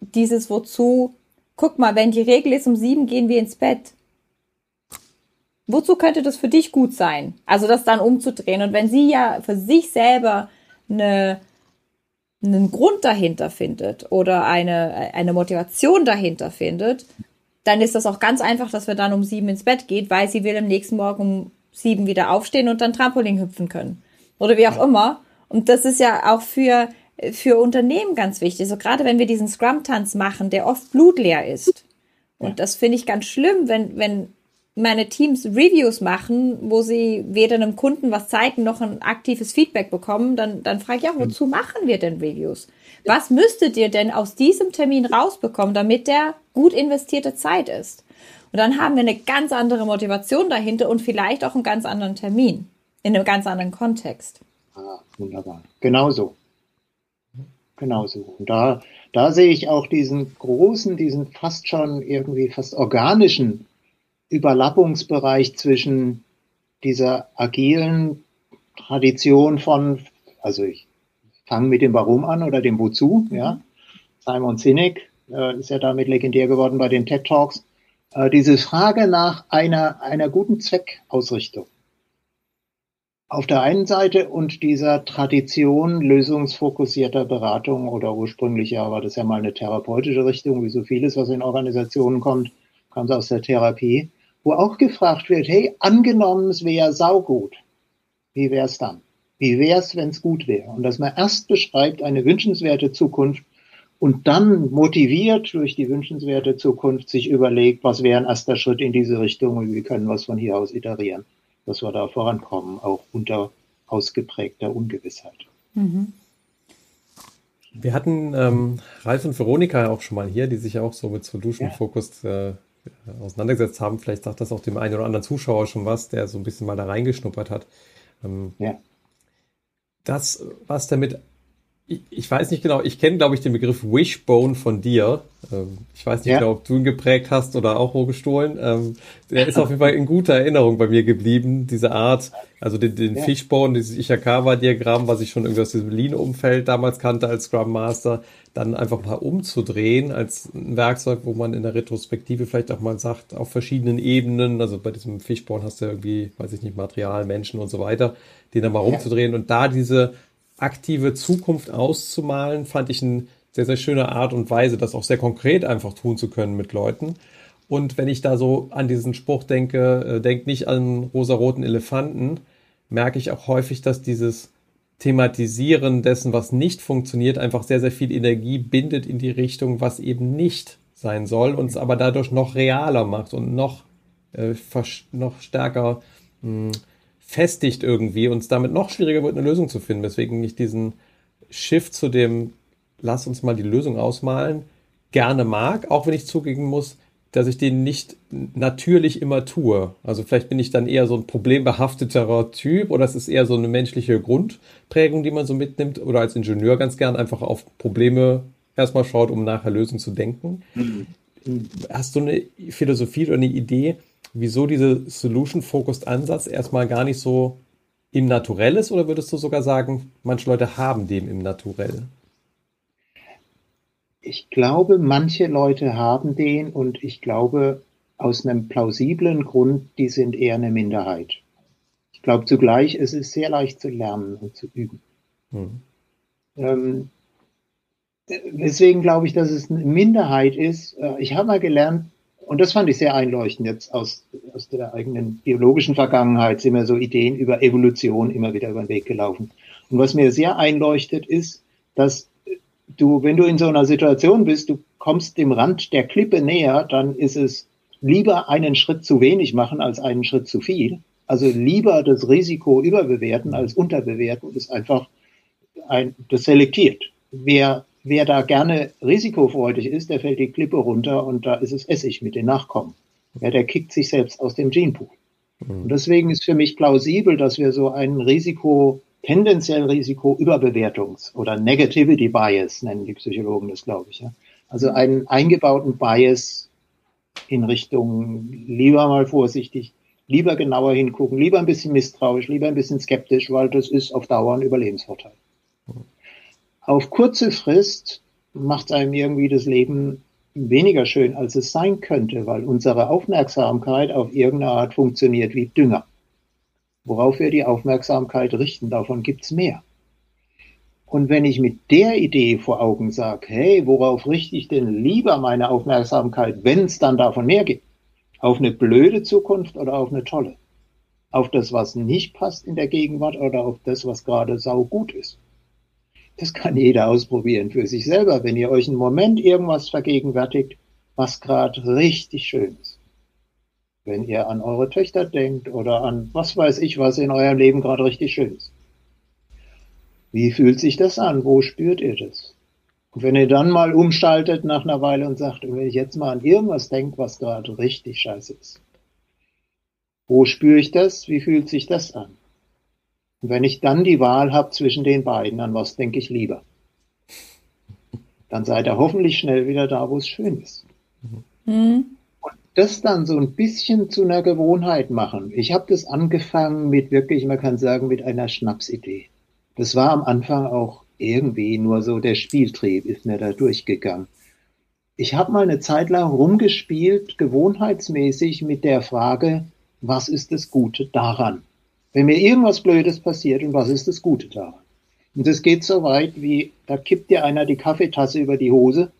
dieses wozu. Guck mal, wenn die Regel ist, um sieben gehen wir ins Bett. Wozu könnte das für dich gut sein? Also das dann umzudrehen. Und wenn sie ja für sich selber eine einen Grund dahinter findet oder eine, eine Motivation dahinter findet, dann ist das auch ganz einfach, dass wir dann um sieben ins Bett geht, weil sie will am nächsten Morgen um sieben wieder aufstehen und dann Trampolin hüpfen können. Oder wie auch immer. Und das ist ja auch für, für Unternehmen ganz wichtig. So also gerade wenn wir diesen Scrum-Tanz machen, der oft blutleer ist. Und das finde ich ganz schlimm, wenn, wenn meine Teams Reviews machen, wo sie weder einem Kunden was zeigen noch ein aktives Feedback bekommen, dann, dann frage ich, ja, wozu machen wir denn Reviews? Was müsstet ihr denn aus diesem Termin rausbekommen, damit der gut investierte Zeit ist? Und dann haben wir eine ganz andere Motivation dahinter und vielleicht auch einen ganz anderen Termin, in einem ganz anderen Kontext. Ah, wunderbar. Genauso. Genauso. Und da, da sehe ich auch diesen großen, diesen fast schon irgendwie fast organischen Überlappungsbereich zwischen dieser agilen Tradition von, also ich fange mit dem Warum an oder dem Wozu, mhm. ja. Simon Sinek äh, ist ja damit legendär geworden bei den TED Talks. Äh, diese Frage nach einer, einer guten Zweckausrichtung. Auf der einen Seite und dieser Tradition lösungsfokussierter Beratung oder ursprünglich ja war das ja mal eine therapeutische Richtung, wie so vieles, was in Organisationen kommt, kam es aus der Therapie wo auch gefragt wird, hey, angenommen, es wäre saugut. Wie wäre es dann? Wie wäre es, wenn es gut wäre? Und dass man erst beschreibt eine wünschenswerte Zukunft und dann motiviert durch die wünschenswerte Zukunft sich überlegt, was wäre ein erster Schritt in diese Richtung und wie können wir es von hier aus iterieren, dass wir da vorankommen, auch unter ausgeprägter Ungewissheit. Mhm. Wir hatten ähm, Ralf und Veronika auch schon mal hier, die sich auch so mit Solution Focus äh, auseinandergesetzt haben. Vielleicht sagt das auch dem einen oder anderen Zuschauer schon was, der so ein bisschen mal da reingeschnuppert hat. Ähm, ja. Das, was damit, ich, ich weiß nicht genau, ich kenne, glaube ich, den Begriff Wishbone von dir. Ähm, ich weiß nicht ja. genau, ob du ihn geprägt hast oder auch wo gestohlen. Ähm, der ist auf jeden Fall in guter Erinnerung bei mir geblieben, diese Art, also den, den ja. Fishbone, dieses Ishikawa-Diagramm, was ich schon irgendwie aus diesem Lean-Umfeld damals kannte als Scrum Master, dann einfach mal umzudrehen als ein Werkzeug, wo man in der Retrospektive vielleicht auch mal sagt, auf verschiedenen Ebenen, also bei diesem Fishbone hast du irgendwie, weiß ich nicht, Material, Menschen und so weiter, den dann mal rumzudrehen ja. und da diese aktive Zukunft auszumalen, fand ich eine sehr, sehr schöne Art und Weise, das auch sehr konkret einfach tun zu können mit Leuten. Und wenn ich da so an diesen Spruch denke, äh, denk nicht an rosaroten Elefanten, merke ich auch häufig, dass dieses Thematisieren dessen, was nicht funktioniert, einfach sehr, sehr viel Energie bindet in die Richtung, was eben nicht sein soll, und es aber dadurch noch realer macht und noch, äh, noch stärker mh, hm, festigt irgendwie und es damit noch schwieriger wird, eine Lösung zu finden. Weswegen ich diesen Shift zu dem, lass uns mal die Lösung ausmalen, gerne mag, auch wenn ich zugeben muss, dass ich den nicht natürlich immer tue. Also vielleicht bin ich dann eher so ein problembehafteterer Typ oder es ist eher so eine menschliche Grundprägung, die man so mitnimmt oder als Ingenieur ganz gern einfach auf Probleme erstmal schaut, um nachher Lösungen zu denken. Mhm. Hast du eine Philosophie oder eine Idee, wieso dieser Solution-Focused-Ansatz erstmal gar nicht so im Naturell ist oder würdest du sogar sagen, manche Leute haben dem im Naturell? Ich glaube, manche Leute haben den und ich glaube, aus einem plausiblen Grund, die sind eher eine Minderheit. Ich glaube zugleich, es ist sehr leicht zu lernen und zu üben. Hm. Ähm, deswegen glaube ich, dass es eine Minderheit ist. Äh, ich habe mal gelernt, und das fand ich sehr einleuchtend jetzt aus, aus der eigenen biologischen Vergangenheit, sind mir so Ideen über Evolution immer wieder über den Weg gelaufen. Und was mir sehr einleuchtet, ist, dass du, wenn du in so einer Situation bist, du kommst dem Rand der Klippe näher, dann ist es lieber einen Schritt zu wenig machen als einen Schritt zu viel. Also lieber das Risiko überbewerten als unterbewerten ist einfach ein, das selektiert. Wer, wer da gerne risikofreudig ist, der fällt die Klippe runter und da ist es Essig mit den Nachkommen. Ja, der kickt sich selbst aus dem Genpool. Mhm. Und deswegen ist für mich plausibel, dass wir so ein Risiko tendenziell Risiko-Überbewertungs- oder Negativity Bias nennen die Psychologen das, glaube ich. Ja? Also einen eingebauten Bias in Richtung lieber mal vorsichtig, lieber genauer hingucken, lieber ein bisschen misstrauisch, lieber ein bisschen skeptisch, weil das ist auf Dauer ein Überlebensvorteil. Auf kurze Frist macht einem irgendwie das Leben weniger schön, als es sein könnte, weil unsere Aufmerksamkeit auf irgendeine Art funktioniert wie Dünger worauf wir die Aufmerksamkeit richten. Davon gibt's mehr. Und wenn ich mit der Idee vor Augen sage, hey, worauf richte ich denn lieber meine Aufmerksamkeit, wenn es dann davon mehr gibt? Auf eine blöde Zukunft oder auf eine tolle? Auf das, was nicht passt in der Gegenwart oder auf das, was gerade saugut ist? Das kann jeder ausprobieren für sich selber, wenn ihr euch einen Moment irgendwas vergegenwärtigt, was gerade richtig schön ist wenn ihr an eure Töchter denkt oder an was weiß ich, was in eurem Leben gerade richtig schön ist. Wie fühlt sich das an? Wo spürt ihr das? Und wenn ihr dann mal umschaltet nach einer Weile und sagt, wenn ich jetzt mal an irgendwas denke, was gerade richtig scheiße ist. Wo spüre ich das? Wie fühlt sich das an? Und wenn ich dann die Wahl habe zwischen den beiden, an was denke ich lieber? Dann seid ihr hoffentlich schnell wieder da, wo es schön ist. Mhm das dann so ein bisschen zu einer Gewohnheit machen. Ich habe das angefangen mit wirklich, man kann sagen, mit einer Schnapsidee. Das war am Anfang auch irgendwie nur so der Spieltrieb ist mir da durchgegangen. Ich habe mal eine Zeit lang rumgespielt, gewohnheitsmäßig mit der Frage, was ist das Gute daran? Wenn mir irgendwas Blödes passiert und was ist das Gute daran? Und das geht so weit wie, da kippt dir einer die Kaffeetasse über die Hose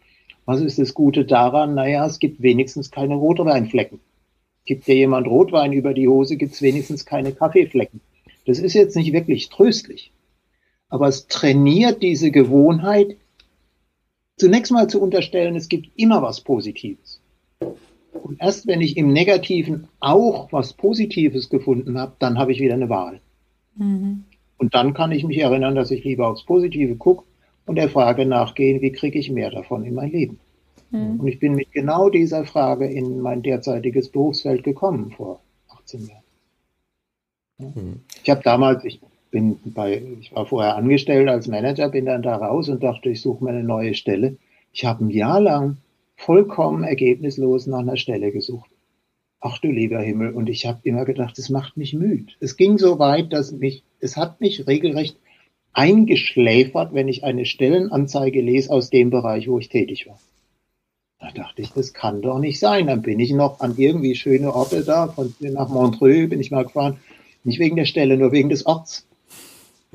was ist das Gute daran? Naja, es gibt wenigstens keine Rotweinflecken. Gibt dir jemand Rotwein über die Hose, gibt es wenigstens keine Kaffeeflecken. Das ist jetzt nicht wirklich tröstlich. Aber es trainiert diese Gewohnheit, zunächst mal zu unterstellen, es gibt immer was Positives. Und erst wenn ich im Negativen auch was Positives gefunden habe, dann habe ich wieder eine Wahl. Mhm. Und dann kann ich mich erinnern, dass ich lieber aufs Positive gucke und der Frage nachgehen, wie kriege ich mehr davon in mein Leben. Mhm. Und ich bin mit genau dieser Frage in mein derzeitiges Berufsfeld gekommen vor 18 Jahren. Ja. Mhm. Ich habe damals, ich bin bei, ich war vorher angestellt als Manager, bin dann da raus und dachte, ich suche mir eine neue Stelle. Ich habe ein Jahr lang vollkommen ergebnislos nach einer Stelle gesucht. Ach du lieber Himmel. Und ich habe immer gedacht, es macht mich müde. Es ging so weit, dass mich, es hat mich regelrecht eingeschläfert, wenn ich eine Stellenanzeige lese aus dem Bereich, wo ich tätig war. Da dachte ich, das kann doch nicht sein. Dann bin ich noch an irgendwie schöne Orte da, von nach Montreux bin ich mal gefahren. Nicht wegen der Stelle, nur wegen des Orts.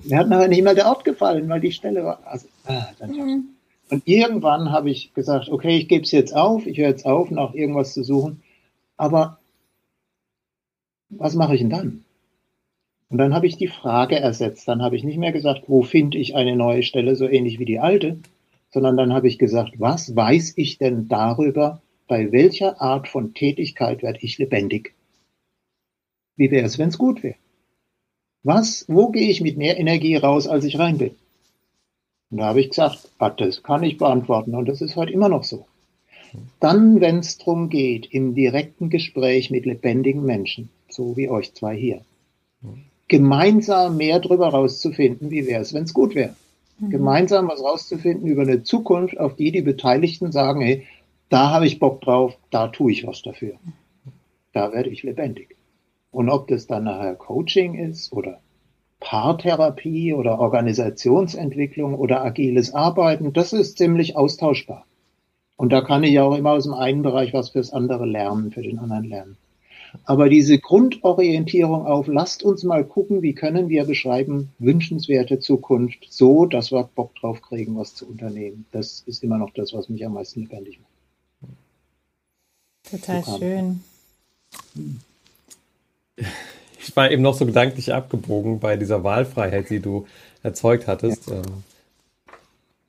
Mir hat nachher nicht mal der Ort gefallen, weil die Stelle war. Also, ah, mhm. Und irgendwann habe ich gesagt, okay, ich gebe es jetzt auf, ich höre jetzt auf, nach irgendwas zu suchen. Aber was mache ich denn dann? Und dann habe ich die Frage ersetzt. Dann habe ich nicht mehr gesagt, wo finde ich eine neue Stelle, so ähnlich wie die alte, sondern dann habe ich gesagt, was weiß ich denn darüber, bei welcher Art von Tätigkeit werde ich lebendig? Wie wäre es, wenn es gut wäre? Was, wo gehe ich mit mehr Energie raus, als ich rein bin? Und da habe ich gesagt, das kann ich beantworten und das ist heute immer noch so. Dann, wenn es darum geht, im direkten Gespräch mit lebendigen Menschen, so wie euch zwei hier, gemeinsam mehr darüber rauszufinden, wie wäre es, wenn es gut wäre. Mhm. Gemeinsam was rauszufinden über eine Zukunft, auf die die Beteiligten sagen, hey, da habe ich Bock drauf, da tue ich was dafür. Da werde ich lebendig. Und ob das dann nachher Coaching ist oder Paartherapie oder Organisationsentwicklung oder agiles Arbeiten, das ist ziemlich austauschbar. Und da kann ich auch immer aus dem einen Bereich was fürs andere lernen, für den anderen lernen. Aber diese Grundorientierung auf, lasst uns mal gucken, wie können wir beschreiben, wünschenswerte Zukunft, so, dass wir Bock drauf kriegen, was zu unternehmen. Das ist immer noch das, was mich am meisten lebendig macht. Total schön. Ich war eben noch so gedanklich abgebogen bei dieser Wahlfreiheit, die du erzeugt hattest. Ja. Ähm,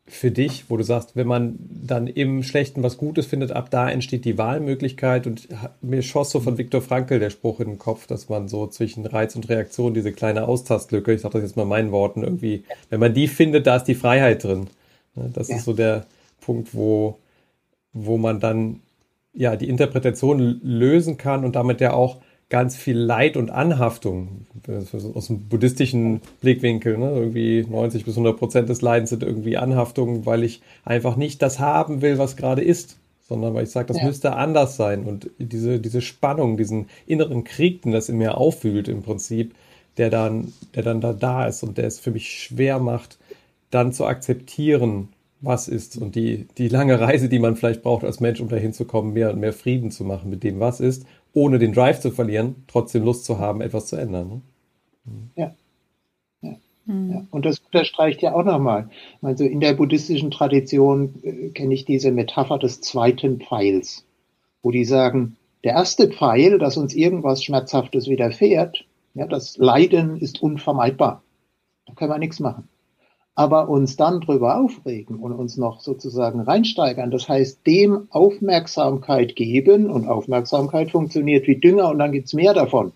für dich, wo du sagst, wenn man dann im Schlechten was Gutes findet, ab da entsteht die Wahlmöglichkeit. Und mir schoss so von Viktor Frankl der Spruch in den Kopf, dass man so zwischen Reiz und Reaktion diese kleine Austastlücke, ich sage das jetzt mal meinen Worten, irgendwie, wenn man die findet, da ist die Freiheit drin. Ne, das ja. ist so der Punkt, wo, wo man dann ja die Interpretation lösen kann und damit ja auch ganz viel Leid und Anhaftung aus dem buddhistischen Blickwinkel. Ne? Irgendwie 90 bis 100 Prozent des Leidens sind irgendwie Anhaftungen, weil ich einfach nicht das haben will, was gerade ist, sondern weil ich sage, das ja. müsste anders sein. Und diese, diese Spannung, diesen inneren Krieg, den das in mir auffühlt im Prinzip, der dann, der dann da, da ist und der es für mich schwer macht, dann zu akzeptieren, was ist und die, die lange Reise, die man vielleicht braucht als Mensch, um dahin zu kommen, mehr und mehr Frieden zu machen mit dem, was ist ohne den Drive zu verlieren, trotzdem Lust zu haben, etwas zu ändern. Ne? Ja. Ja. Mhm. ja. Und das unterstreicht ja auch nochmal. Also in der buddhistischen Tradition äh, kenne ich diese Metapher des zweiten Pfeils, wo die sagen, der erste Pfeil, dass uns irgendwas Schmerzhaftes widerfährt, ja, das Leiden ist unvermeidbar. Da können wir nichts machen aber uns dann drüber aufregen und uns noch sozusagen reinsteigern, das heißt dem Aufmerksamkeit geben und Aufmerksamkeit funktioniert wie Dünger und dann gibt's mehr davon.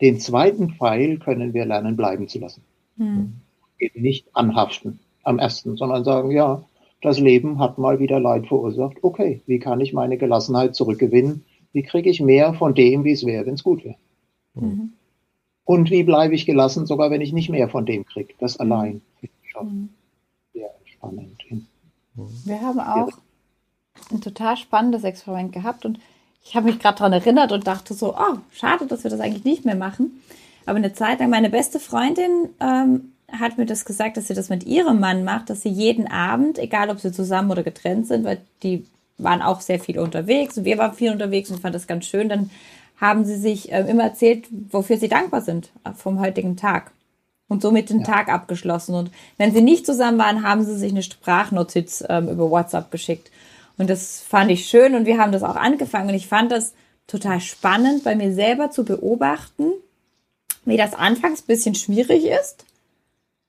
Den zweiten Pfeil können wir lernen bleiben zu lassen. Hm. Eben nicht anhaften am ersten, sondern sagen, ja, das Leben hat mal wieder Leid verursacht. Okay, wie kann ich meine Gelassenheit zurückgewinnen? Wie kriege ich mehr von dem, wie es wäre, wenn es gut wäre? Mhm. Und wie bleibe ich gelassen, sogar wenn ich nicht mehr von dem kriege? Das allein schon mhm. sehr spannend. Wir haben auch ein total spannendes Experiment gehabt und ich habe mich gerade daran erinnert und dachte so, oh, schade, dass wir das eigentlich nicht mehr machen. Aber eine Zeit lang, meine beste Freundin ähm, hat mir das gesagt, dass sie das mit ihrem Mann macht, dass sie jeden Abend, egal ob sie zusammen oder getrennt sind, weil die waren auch sehr viel unterwegs und wir waren viel unterwegs und fand das ganz schön, dann haben sie sich äh, immer erzählt, wofür sie dankbar sind vom heutigen Tag und somit den ja. Tag abgeschlossen. Und wenn sie nicht zusammen waren, haben sie sich eine Sprachnotiz ähm, über WhatsApp geschickt. Und das fand ich schön und wir haben das auch angefangen. Und ich fand das total spannend, bei mir selber zu beobachten, wie das anfangs ein bisschen schwierig ist.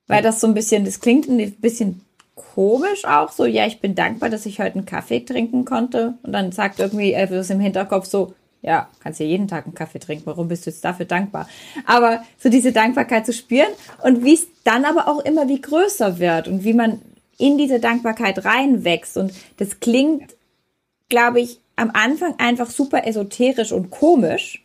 Weil das so ein bisschen, das klingt ein bisschen komisch auch so, ja, ich bin dankbar, dass ich heute einen Kaffee trinken konnte. Und dann sagt irgendwie etwas im Hinterkopf so, ja, kannst ja jeden Tag einen Kaffee trinken. Warum bist du jetzt dafür dankbar? Aber so diese Dankbarkeit zu spüren und wie es dann aber auch immer wie größer wird und wie man in diese Dankbarkeit reinwächst. Und das klingt, glaube ich, am Anfang einfach super esoterisch und komisch.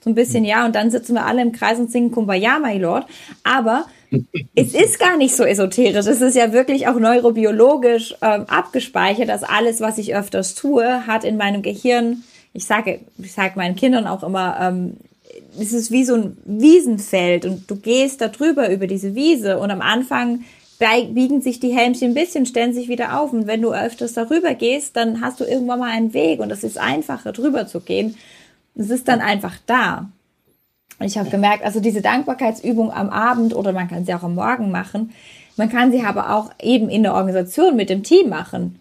So ein bisschen, ja, und dann sitzen wir alle im Kreis und singen Kumbaya, my Lord. Aber <laughs> es ist gar nicht so esoterisch. Es ist ja wirklich auch neurobiologisch ähm, abgespeichert, dass alles, was ich öfters tue, hat in meinem Gehirn ich sage, ich sage meinen Kindern auch immer, ähm, es ist wie so ein Wiesenfeld und du gehst da drüber über diese Wiese und am Anfang biegen sich die Helmchen ein bisschen, stellen sich wieder auf und wenn du öfters darüber gehst, dann hast du irgendwann mal einen Weg und es ist einfacher drüber zu gehen. Es ist dann einfach da. Und ich habe gemerkt, also diese Dankbarkeitsübung am Abend oder man kann sie auch am Morgen machen. Man kann sie aber auch eben in der Organisation mit dem Team machen.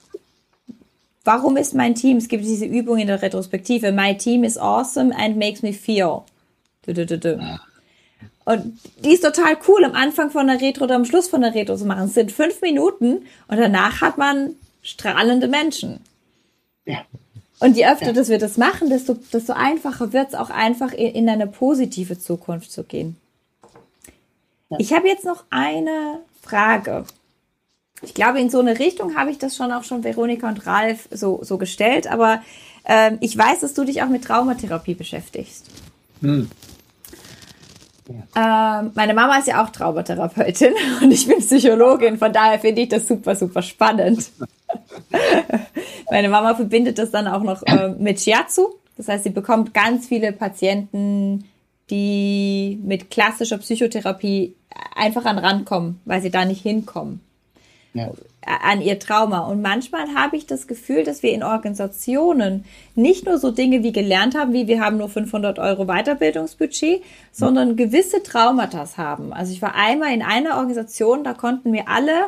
Warum ist mein Team? Es gibt diese Übung in der Retrospektive. My team is awesome and makes me feel. Und die ist total cool, am Anfang von der Retro oder am Schluss von der Retro zu machen. Es sind fünf Minuten und danach hat man strahlende Menschen. Ja. Und je öfter ja. dass wir das machen, desto, desto einfacher wird es auch einfach in, in, eine positive Zukunft zu gehen. Ja. Ich habe jetzt noch eine Frage. Ich glaube, in so eine Richtung habe ich das schon auch schon Veronika und Ralf so, so gestellt, aber ähm, ich weiß, dass du dich auch mit Traumatherapie beschäftigst. Hm. Ähm, meine Mama ist ja auch Traumatherapeutin <laughs> und ich bin Psychologin, von daher finde ich das super, super spannend. <laughs> meine Mama verbindet das dann auch noch äh, mit Shiatsu. Das heißt, sie bekommt ganz viele Patienten, die mit klassischer Psychotherapie einfach an Rand kommen, weil sie da nicht hinkommen ja. an ihr Trauma. Und manchmal habe ich das Gefühl, dass wir in Organisationen nicht nur so Dinge wie gelernt haben, wie wir haben nur 500 Euro Weiterbildungsbudget, sondern gewisse Traumata haben. Also ich war einmal in einer Organisation, da konnten mir alle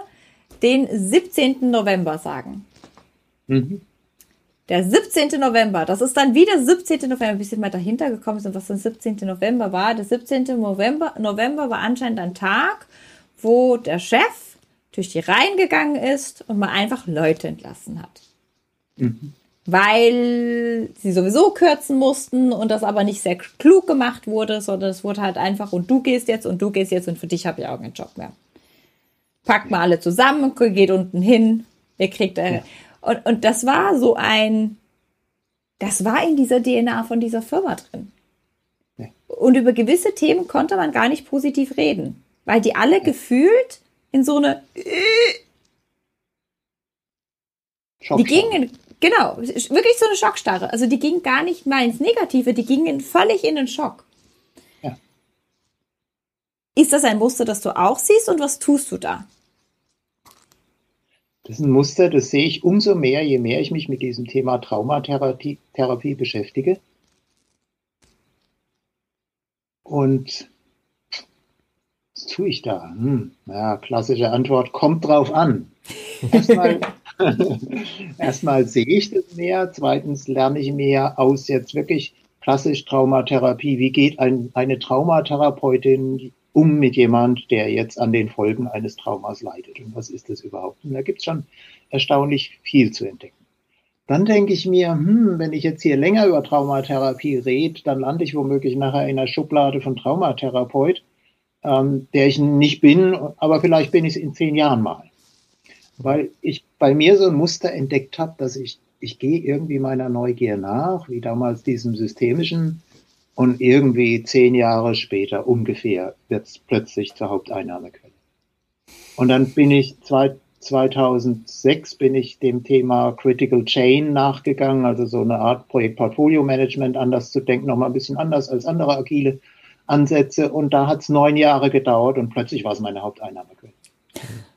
den 17. November sagen. Mhm. Der 17. November, das ist dann wieder 17. November, ein bisschen mal dahinter gekommen sind, was der 17. November war. Der 17. November, November war anscheinend ein Tag, wo der Chef durch die Reihen gegangen ist und mal einfach Leute entlassen hat. Mhm. Weil sie sowieso kürzen mussten und das aber nicht sehr klug gemacht wurde, sondern es wurde halt einfach und du gehst jetzt und du gehst jetzt und für dich habe ich auch keinen Job mehr. Packt mal alle zusammen, geht unten hin, ihr kriegt äh, und, und das war so ein, das war in dieser DNA von dieser Firma drin. Und über gewisse Themen konnte man gar nicht positiv reden, weil die alle gefühlt in so eine. Die gingen, genau, wirklich so eine Schockstarre. Also die gingen gar nicht mal ins Negative, die gingen völlig in den Schock. Ja. Ist das ein Muster, das du auch siehst und was tust du da? Das ist ein Muster, das sehe ich umso mehr, je mehr ich mich mit diesem Thema Traumatherapie Therapie beschäftige. Und was tue ich da? Hm, ja, klassische Antwort, kommt drauf an. Erstmal, <laughs> erstmal sehe ich das mehr, zweitens lerne ich mehr aus jetzt wirklich klassisch Traumatherapie. Wie geht ein, eine Traumatherapeutin um mit jemand, der jetzt an den Folgen eines Traumas leidet? Und was ist das überhaupt? Und da gibt es schon erstaunlich viel zu entdecken. Dann denke ich mir, hm, wenn ich jetzt hier länger über Traumatherapie rede, dann lande ich womöglich nachher in einer Schublade von Traumatherapeut ähm, der ich nicht bin, aber vielleicht bin ich es in zehn Jahren mal. Weil ich bei mir so ein Muster entdeckt habe, dass ich, ich gehe irgendwie meiner Neugier nach, wie damals diesem systemischen, und irgendwie zehn Jahre später ungefähr wird es plötzlich zur Haupteinnahmequelle. Und dann bin ich zwei, 2006 bin ich dem Thema Critical Chain nachgegangen, also so eine Art Projekt Portfolio Management anders zu denken, nochmal ein bisschen anders als andere agile Ansätze und da hat es neun Jahre gedauert und plötzlich war es meine Haupteinnahmequelle.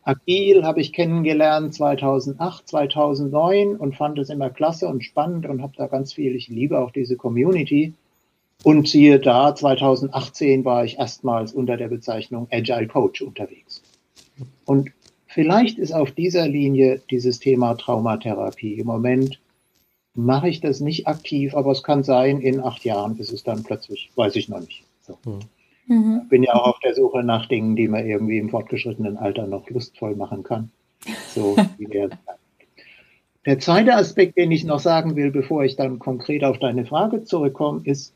Agil habe ich kennengelernt 2008, 2009 und fand es immer klasse und spannend und habe da ganz viel, ich liebe auch diese Community. Und siehe da, 2018 war ich erstmals unter der Bezeichnung Agile Coach unterwegs. Und vielleicht ist auf dieser Linie dieses Thema Traumatherapie. Im Moment mache ich das nicht aktiv, aber es kann sein, in acht Jahren ist es dann plötzlich, weiß ich noch nicht. So. Mhm. Bin ja auch auf der Suche nach Dingen, die man irgendwie im fortgeschrittenen Alter noch lustvoll machen kann. So <laughs> wie der, der zweite Aspekt, den ich noch sagen will, bevor ich dann konkret auf deine Frage zurückkomme, ist,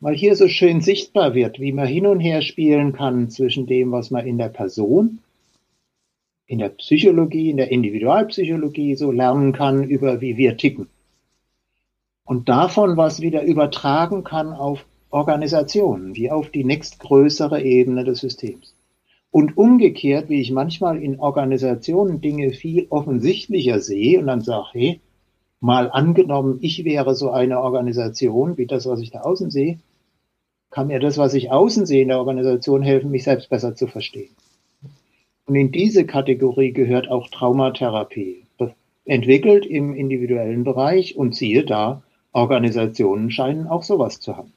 weil hier so schön sichtbar wird, wie man hin und her spielen kann zwischen dem, was man in der Person, in der Psychologie, in der Individualpsychologie so lernen kann, über wie wir ticken. Und davon was wieder übertragen kann auf Organisationen, wie auf die nächstgrößere Ebene des Systems. Und umgekehrt, wie ich manchmal in Organisationen Dinge viel offensichtlicher sehe und dann sage, hey, mal angenommen, ich wäre so eine Organisation wie das, was ich da außen sehe, kann mir das, was ich außen sehe in der Organisation helfen, mich selbst besser zu verstehen. Und in diese Kategorie gehört auch Traumatherapie, entwickelt im individuellen Bereich und siehe da, Organisationen scheinen auch sowas zu haben.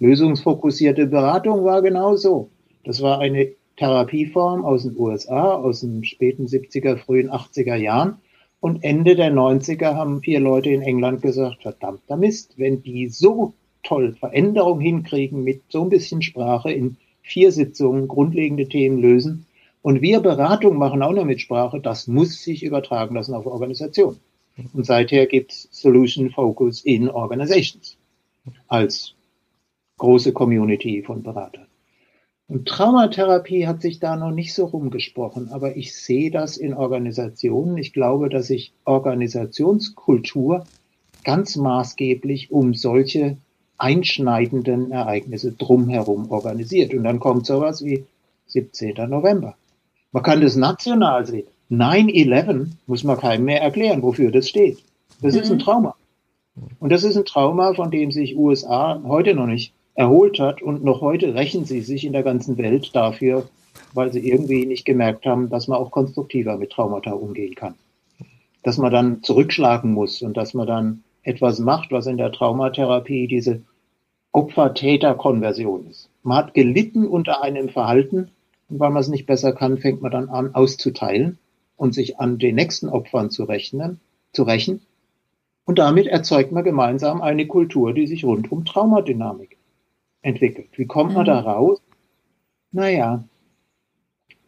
Lösungsfokussierte Beratung war genauso. Das war eine Therapieform aus den USA, aus den späten 70er, frühen 80er Jahren. Und Ende der 90er haben vier Leute in England gesagt, verdammter Mist, wenn die so toll Veränderung hinkriegen mit so ein bisschen Sprache in vier Sitzungen, grundlegende Themen lösen, und wir Beratung machen auch noch mit Sprache, das muss sich übertragen lassen auf Organisation. Und seither gibt es Solution Focus in Organizations als große Community von Beratern. Und Traumatherapie hat sich da noch nicht so rumgesprochen, aber ich sehe das in Organisationen. Ich glaube, dass sich Organisationskultur ganz maßgeblich um solche einschneidenden Ereignisse drumherum organisiert. Und dann kommt sowas wie 17. November. Man kann das national sehen. 9-11 muss man keinem mehr erklären, wofür das steht. Das mhm. ist ein mhm. Trauma. Und das ist ein Trauma, von dem sich USA heute noch nicht erholt hat. Und noch heute rächen sie sich in der ganzen Welt dafür, weil sie irgendwie nicht gemerkt haben, dass man auch konstruktiver mit Traumata umgehen kann. Dass man dann zurückschlagen muss und dass man dann etwas macht, was in der Traumatherapie diese Opfer-Täter-Konversion ist. Man hat gelitten unter einem Verhalten, und weil man es nicht besser kann, fängt man dann an auszuteilen und sich an den nächsten Opfern zu rechnen, zu rächen. Und damit erzeugt man gemeinsam eine Kultur, die sich rund um Traumadynamik entwickelt. Wie kommt man mhm. da raus? Naja,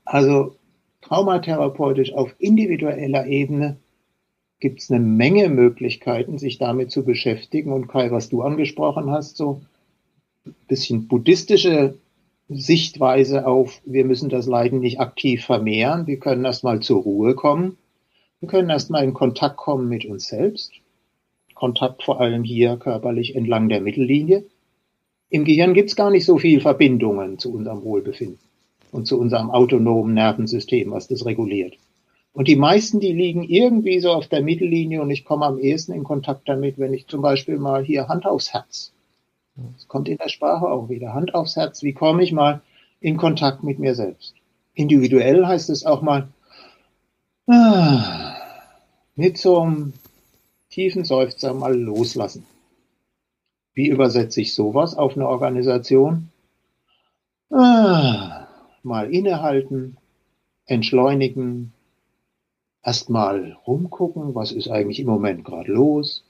also traumatherapeutisch auf individueller Ebene gibt es eine Menge Möglichkeiten, sich damit zu beschäftigen. Und Kai, was du angesprochen hast, so ein bisschen buddhistische Sichtweise auf, wir müssen das Leiden nicht aktiv vermehren, wir können erstmal zur Ruhe kommen, wir können erstmal in Kontakt kommen mit uns selbst, Kontakt vor allem hier körperlich entlang der Mittellinie. Im Gehirn gibt es gar nicht so viele Verbindungen zu unserem Wohlbefinden und zu unserem autonomen Nervensystem, was das reguliert. Und die meisten, die liegen irgendwie so auf der Mittellinie und ich komme am ehesten in Kontakt damit, wenn ich zum Beispiel mal hier Hand aufs Herz es kommt in der Sprache auch wieder. Hand aufs Herz. Wie komme ich mal in Kontakt mit mir selbst? Individuell heißt es auch mal ah, mit so einem tiefen Seufzer mal loslassen. Wie übersetze ich sowas auf eine Organisation? Ah, mal innehalten, entschleunigen, erstmal rumgucken, was ist eigentlich im Moment gerade los,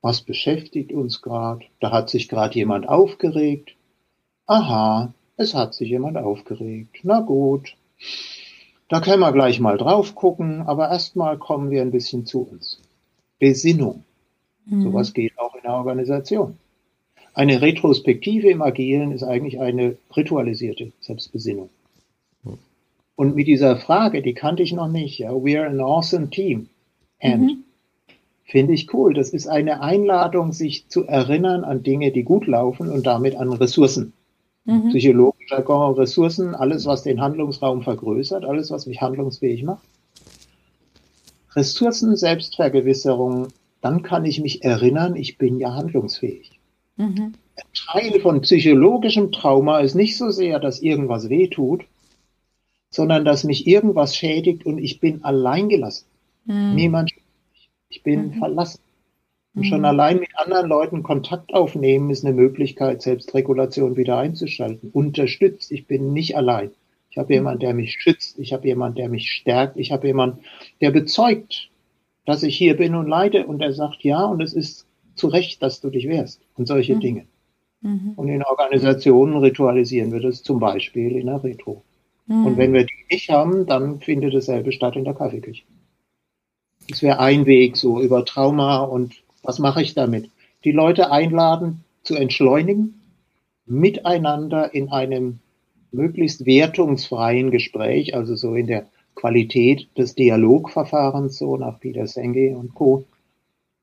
was beschäftigt uns gerade? Da hat sich gerade jemand aufgeregt. Aha, es hat sich jemand aufgeregt. Na gut. Da können wir gleich mal drauf gucken, aber erstmal kommen wir ein bisschen zu uns. Besinnung. Mhm. Sowas geht auch in der Organisation. Eine Retrospektive im Agilen ist eigentlich eine ritualisierte Selbstbesinnung. Und mit dieser Frage, die kannte ich noch nicht, ja, we are an awesome team. And mhm. Finde ich cool. Das ist eine Einladung, sich zu erinnern an Dinge, die gut laufen und damit an Ressourcen. Mhm. Psychologischer Ressourcen, alles, was den Handlungsraum vergrößert, alles, was mich handlungsfähig macht. Ressourcen, Selbstvergewisserung, dann kann ich mich erinnern, ich bin ja handlungsfähig. Mhm. Ein Teil von psychologischem Trauma ist nicht so sehr, dass irgendwas wehtut, sondern dass mich irgendwas schädigt und ich bin alleingelassen. Mhm. Niemand ich bin mhm. verlassen. Und schon mhm. allein mit anderen Leuten Kontakt aufnehmen ist eine Möglichkeit, Selbstregulation wieder einzuschalten. Unterstützt, ich bin nicht allein. Ich habe jemanden, der mich schützt. Ich habe jemanden, der mich stärkt. Ich habe jemanden, der bezeugt, dass ich hier bin und leide. Und er sagt, ja, und es ist zu Recht, dass du dich wehrst. Und solche mhm. Dinge. Mhm. Und in Organisationen ritualisieren wir das zum Beispiel in der Retro. Mhm. Und wenn wir die nicht haben, dann findet dasselbe statt in der Kaffeeküche. Das wäre ein Weg, so über Trauma und was mache ich damit? Die Leute einladen zu entschleunigen, miteinander in einem möglichst wertungsfreien Gespräch, also so in der Qualität des Dialogverfahrens, so nach Peter Senge und Co.,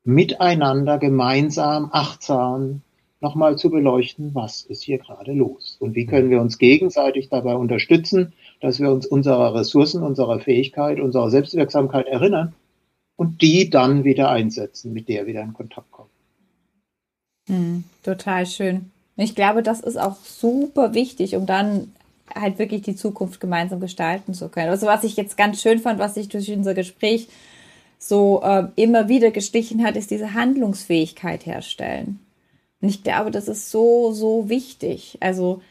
miteinander gemeinsam, achtsam nochmal zu beleuchten, was ist hier gerade los und wie können wir uns gegenseitig dabei unterstützen, dass wir uns unserer Ressourcen, unserer Fähigkeit, unserer Selbstwirksamkeit erinnern und die dann wieder einsetzen, mit der wieder in Kontakt kommen. Mhm, total schön. Ich glaube, das ist auch super wichtig, um dann halt wirklich die Zukunft gemeinsam gestalten zu können. Also was ich jetzt ganz schön fand, was sich durch unser Gespräch so äh, immer wieder gestichen hat, ist diese Handlungsfähigkeit herstellen. Und ich glaube, das ist so, so wichtig. Also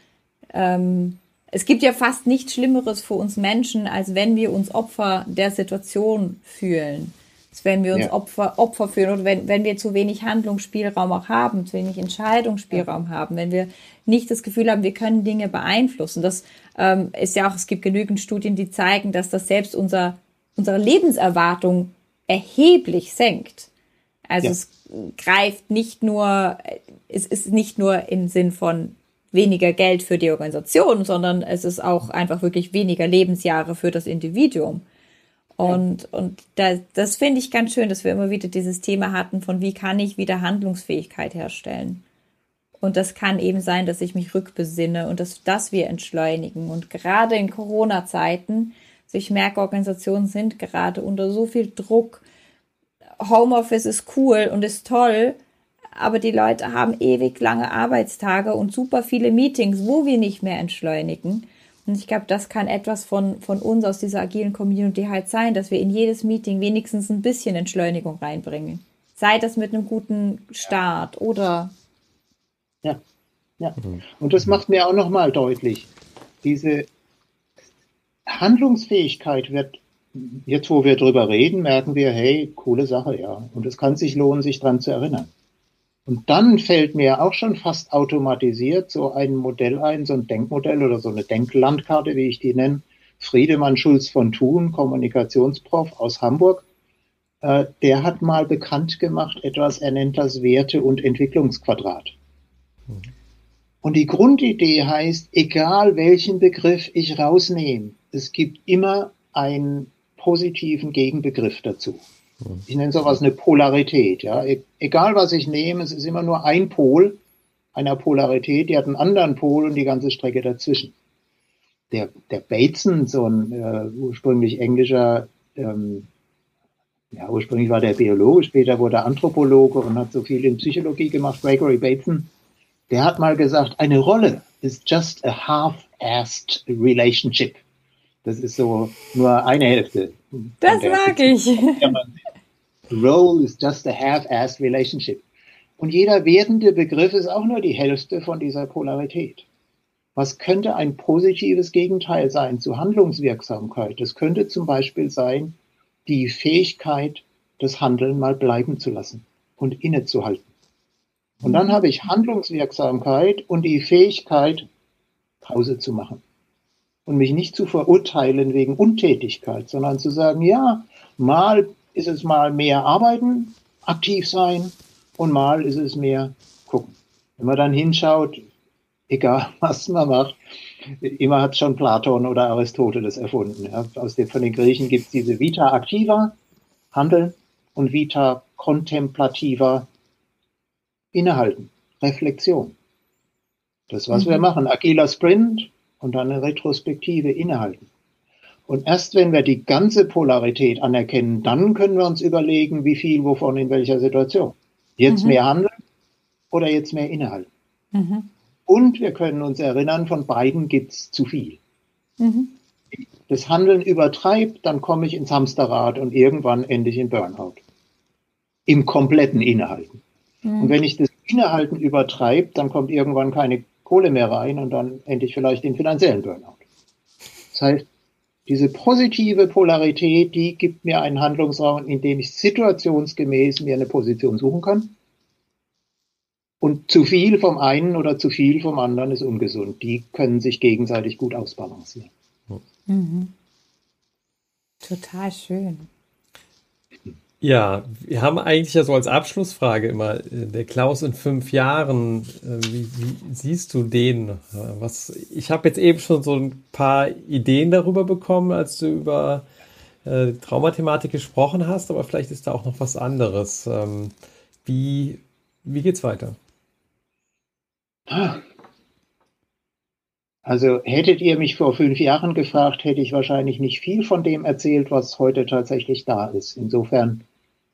ähm, es gibt ja fast nichts Schlimmeres für uns Menschen, als wenn wir uns Opfer der Situation fühlen. Als wenn wir uns ja. Opfer, Opfer fühlen oder wenn, wenn wir zu wenig Handlungsspielraum auch haben, zu wenig Entscheidungsspielraum ja. haben, wenn wir nicht das Gefühl haben, wir können Dinge beeinflussen. Das ähm, ist ja auch, es gibt genügend Studien, die zeigen, dass das selbst unser, unsere Lebenserwartung erheblich senkt. Also ja. es greift nicht nur, es ist nicht nur im Sinn von weniger Geld für die Organisation, sondern es ist auch einfach wirklich weniger Lebensjahre für das Individuum. Und, ja. und da, das finde ich ganz schön, dass wir immer wieder dieses Thema hatten von, wie kann ich wieder Handlungsfähigkeit herstellen. Und das kann eben sein, dass ich mich rückbesinne und dass, dass wir entschleunigen. Und gerade in Corona-Zeiten, also ich merke, Organisationen sind gerade unter so viel Druck. Homeoffice ist cool und ist toll, aber die Leute haben ewig lange Arbeitstage und super viele Meetings, wo wir nicht mehr entschleunigen. Und ich glaube, das kann etwas von, von uns aus dieser agilen Community halt sein, dass wir in jedes Meeting wenigstens ein bisschen Entschleunigung reinbringen. Sei das mit einem guten Start oder. Ja, ja. Und das macht mir auch nochmal deutlich, diese Handlungsfähigkeit wird, jetzt wo wir drüber reden, merken wir, hey, coole Sache, ja. Und es kann sich lohnen, sich dran zu erinnern. Und dann fällt mir auch schon fast automatisiert so ein Modell ein, so ein Denkmodell oder so eine Denklandkarte, wie ich die nenne. Friedemann Schulz von Thun, Kommunikationsprof aus Hamburg, äh, der hat mal bekannt gemacht etwas, er nennt das Werte- und Entwicklungsquadrat. Mhm. Und die Grundidee heißt, egal welchen Begriff ich rausnehme, es gibt immer einen positiven Gegenbegriff dazu. Ich nenne sowas eine Polarität. Ja? E egal was ich nehme, es ist immer nur ein Pol einer Polarität, die hat einen anderen Pol und die ganze Strecke dazwischen. Der, der Bateson, so ein äh, ursprünglich englischer, ähm, ja, ursprünglich war der Biologe, später wurde er Anthropologe und hat so viel in Psychologie gemacht, Gregory Bateson, der hat mal gesagt, eine Rolle is just a half-assed relationship. Das ist so nur eine Hälfte. Das mag ich. Role is just a half-assed relationship. Und jeder werdende Begriff ist auch nur die Hälfte von dieser Polarität. Was könnte ein positives Gegenteil sein zu Handlungswirksamkeit? Das könnte zum Beispiel sein, die Fähigkeit, das Handeln mal bleiben zu lassen und innezuhalten. Und dann habe ich Handlungswirksamkeit und die Fähigkeit, Pause zu machen und mich nicht zu verurteilen wegen Untätigkeit, sondern zu sagen, ja, mal ist es mal mehr arbeiten, aktiv sein und mal ist es mehr gucken. Wenn man dann hinschaut, egal <laughs> was man macht, immer hat schon Platon oder Aristoteles erfunden. Ja. Aus den, von den Griechen gibt es diese Vita activa, Handeln, und Vita contemplativa, Innehalten, Reflexion. Das, was mhm. wir machen, agiler Sprint, und dann eine Retrospektive innehalten. Und erst wenn wir die ganze Polarität anerkennen, dann können wir uns überlegen, wie viel wovon in welcher Situation. Jetzt mhm. mehr handeln oder jetzt mehr innehalten. Mhm. Und wir können uns erinnern, von beiden gibt es zu viel. Mhm. Das Handeln übertreibt, dann komme ich ins Hamsterrad und irgendwann ende ich in Burnout. Im kompletten Innehalten. Mhm. Und wenn ich das Innehalten übertreibe, dann kommt irgendwann keine Kohle mehr rein und dann endlich vielleicht den finanziellen Burnout. Das heißt, diese positive Polarität, die gibt mir einen Handlungsraum, in dem ich situationsgemäß mir eine Position suchen kann. Und zu viel vom einen oder zu viel vom anderen ist ungesund. Die können sich gegenseitig gut ausbalancieren. Mhm. Total schön. Ja, wir haben eigentlich ja so als Abschlussfrage immer, äh, der Klaus in fünf Jahren, äh, wie, wie siehst du den? Was, ich habe jetzt eben schon so ein paar Ideen darüber bekommen, als du über äh, Traumathematik gesprochen hast, aber vielleicht ist da auch noch was anderes. Ähm, wie, wie geht's weiter? Also hättet ihr mich vor fünf Jahren gefragt, hätte ich wahrscheinlich nicht viel von dem erzählt, was heute tatsächlich da ist. Insofern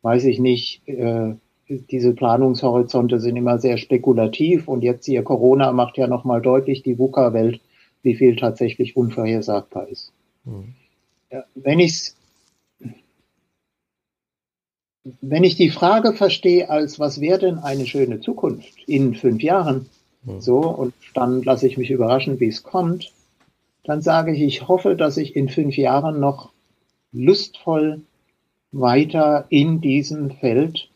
weiß ich nicht, äh, diese Planungshorizonte sind immer sehr spekulativ und jetzt hier Corona macht ja nochmal deutlich die VUCA-Welt, wie viel tatsächlich unvorhersagbar ist. Mhm. Wenn ich wenn ich die Frage verstehe als, was wäre denn eine schöne Zukunft in fünf Jahren, hm. so, und dann lasse ich mich überraschen, wie es kommt, dann sage ich, ich hoffe, dass ich in fünf Jahren noch lustvoll weiter in diesem Feld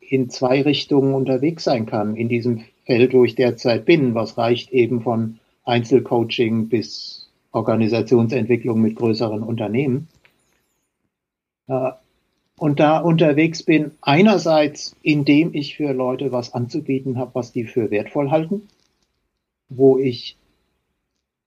in zwei Richtungen unterwegs sein kann. In diesem Feld, wo ich derzeit bin, was reicht eben von Einzelcoaching bis Organisationsentwicklung mit größeren Unternehmen. Äh, und da unterwegs bin, einerseits, indem ich für Leute was anzubieten habe, was die für wertvoll halten, wo ich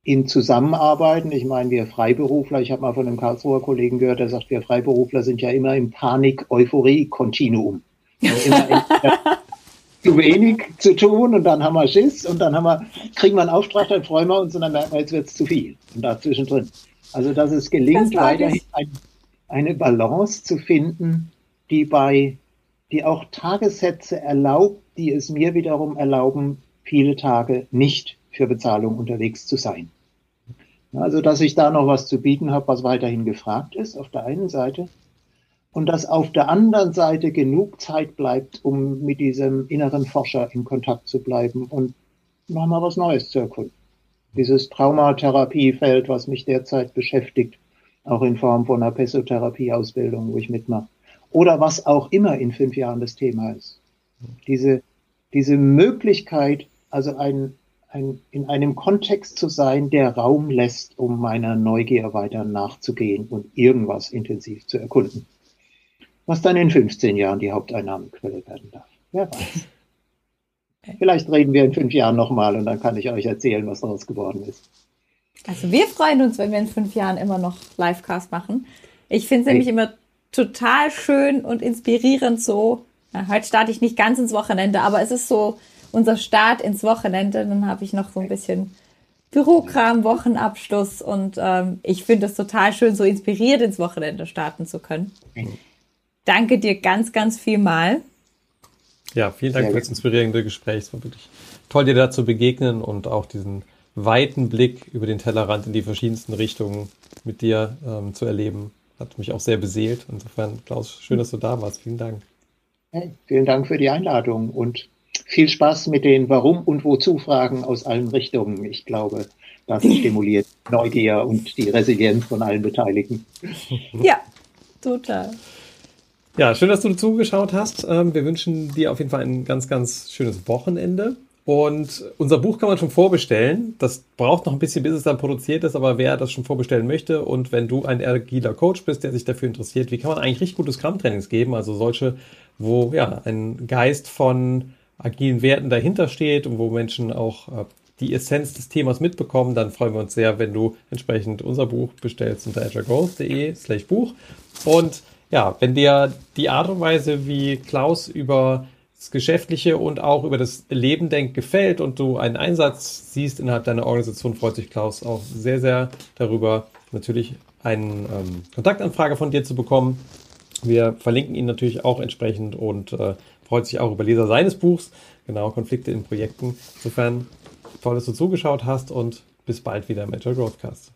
in Zusammenarbeiten, ich meine, wir Freiberufler, ich habe mal von einem Karlsruher Kollegen gehört, der sagt, wir Freiberufler sind ja immer im Panik-Euphorie-Kontinuum. immer <laughs> zu wenig zu tun und dann haben wir Schiss und dann haben wir, kriegen wir einen Auftrag, dann freuen wir uns und dann merken wir, jetzt wird es zu viel. Und dazwischen drin. Also, dass es gelingt, das weiterhin ein, eine Balance zu finden, die bei, die auch Tagessätze erlaubt, die es mir wiederum erlauben, viele Tage nicht für Bezahlung unterwegs zu sein. Also, dass ich da noch was zu bieten habe, was weiterhin gefragt ist, auf der einen Seite. Und dass auf der anderen Seite genug Zeit bleibt, um mit diesem inneren Forscher in Kontakt zu bleiben und nochmal was Neues zu erkunden. Dieses Traumatherapiefeld, was mich derzeit beschäftigt, auch in Form von einer Pessotherapie-Ausbildung, wo ich mitmache. Oder was auch immer in fünf Jahren das Thema ist. Diese, diese Möglichkeit, also ein, ein, in einem Kontext zu sein, der Raum lässt, um meiner Neugier weiter nachzugehen und irgendwas intensiv zu erkunden. Was dann in 15 Jahren die Haupteinnahmequelle werden darf. Wer weiß. Vielleicht reden wir in fünf Jahren nochmal und dann kann ich euch erzählen, was daraus geworden ist. Also wir freuen uns, wenn wir in fünf Jahren immer noch Livecast machen. Ich finde es hey. nämlich immer total schön und inspirierend so. Ja, heute starte ich nicht ganz ins Wochenende, aber es ist so unser Start ins Wochenende. Dann habe ich noch so ein bisschen Bürokram, Wochenabschluss und ähm, ich finde es total schön, so inspiriert ins Wochenende starten zu können. Danke dir ganz, ganz viel mal. Ja, vielen Dank für das inspirierende Gespräch. Es war wirklich toll, dir da zu begegnen und auch diesen weiten Blick über den Tellerrand in die verschiedensten Richtungen mit dir ähm, zu erleben. Hat mich auch sehr beseelt. Insofern, Klaus, schön, dass du da warst. Vielen Dank. Hey, vielen Dank für die Einladung und viel Spaß mit den Warum- und Wozu-Fragen aus allen Richtungen. Ich glaube, das <laughs> stimuliert Neugier und die Resilienz von allen Beteiligten. <laughs> Ja, total. Ja, schön, dass du zugeschaut hast. Ähm, wir wünschen dir auf jeden Fall ein ganz, ganz schönes Wochenende. Und unser Buch kann man schon vorbestellen. Das braucht noch ein bisschen, bis es dann produziert ist, aber wer das schon vorbestellen möchte und wenn du ein agiler Coach bist, der sich dafür interessiert, wie kann man eigentlich richtig gute Scrum-Trainings geben, also solche, wo ja ein Geist von agilen Werten dahinter steht und wo Menschen auch äh, die Essenz des Themas mitbekommen, dann freuen wir uns sehr, wenn du entsprechend unser Buch bestellst unter agilegrowth.de slash Buch. Und ja, wenn dir die Art und Weise, wie Klaus über das Geschäftliche und auch über das Leben denkt, gefällt und du einen Einsatz siehst innerhalb deiner Organisation, freut sich Klaus auch sehr, sehr darüber, natürlich eine ähm, Kontaktanfrage von dir zu bekommen. Wir verlinken ihn natürlich auch entsprechend und äh, freut sich auch über Leser seines Buchs. Genau, Konflikte in Projekten. Insofern toll, dass du zugeschaut hast und bis bald wieder im Agile Growthcast.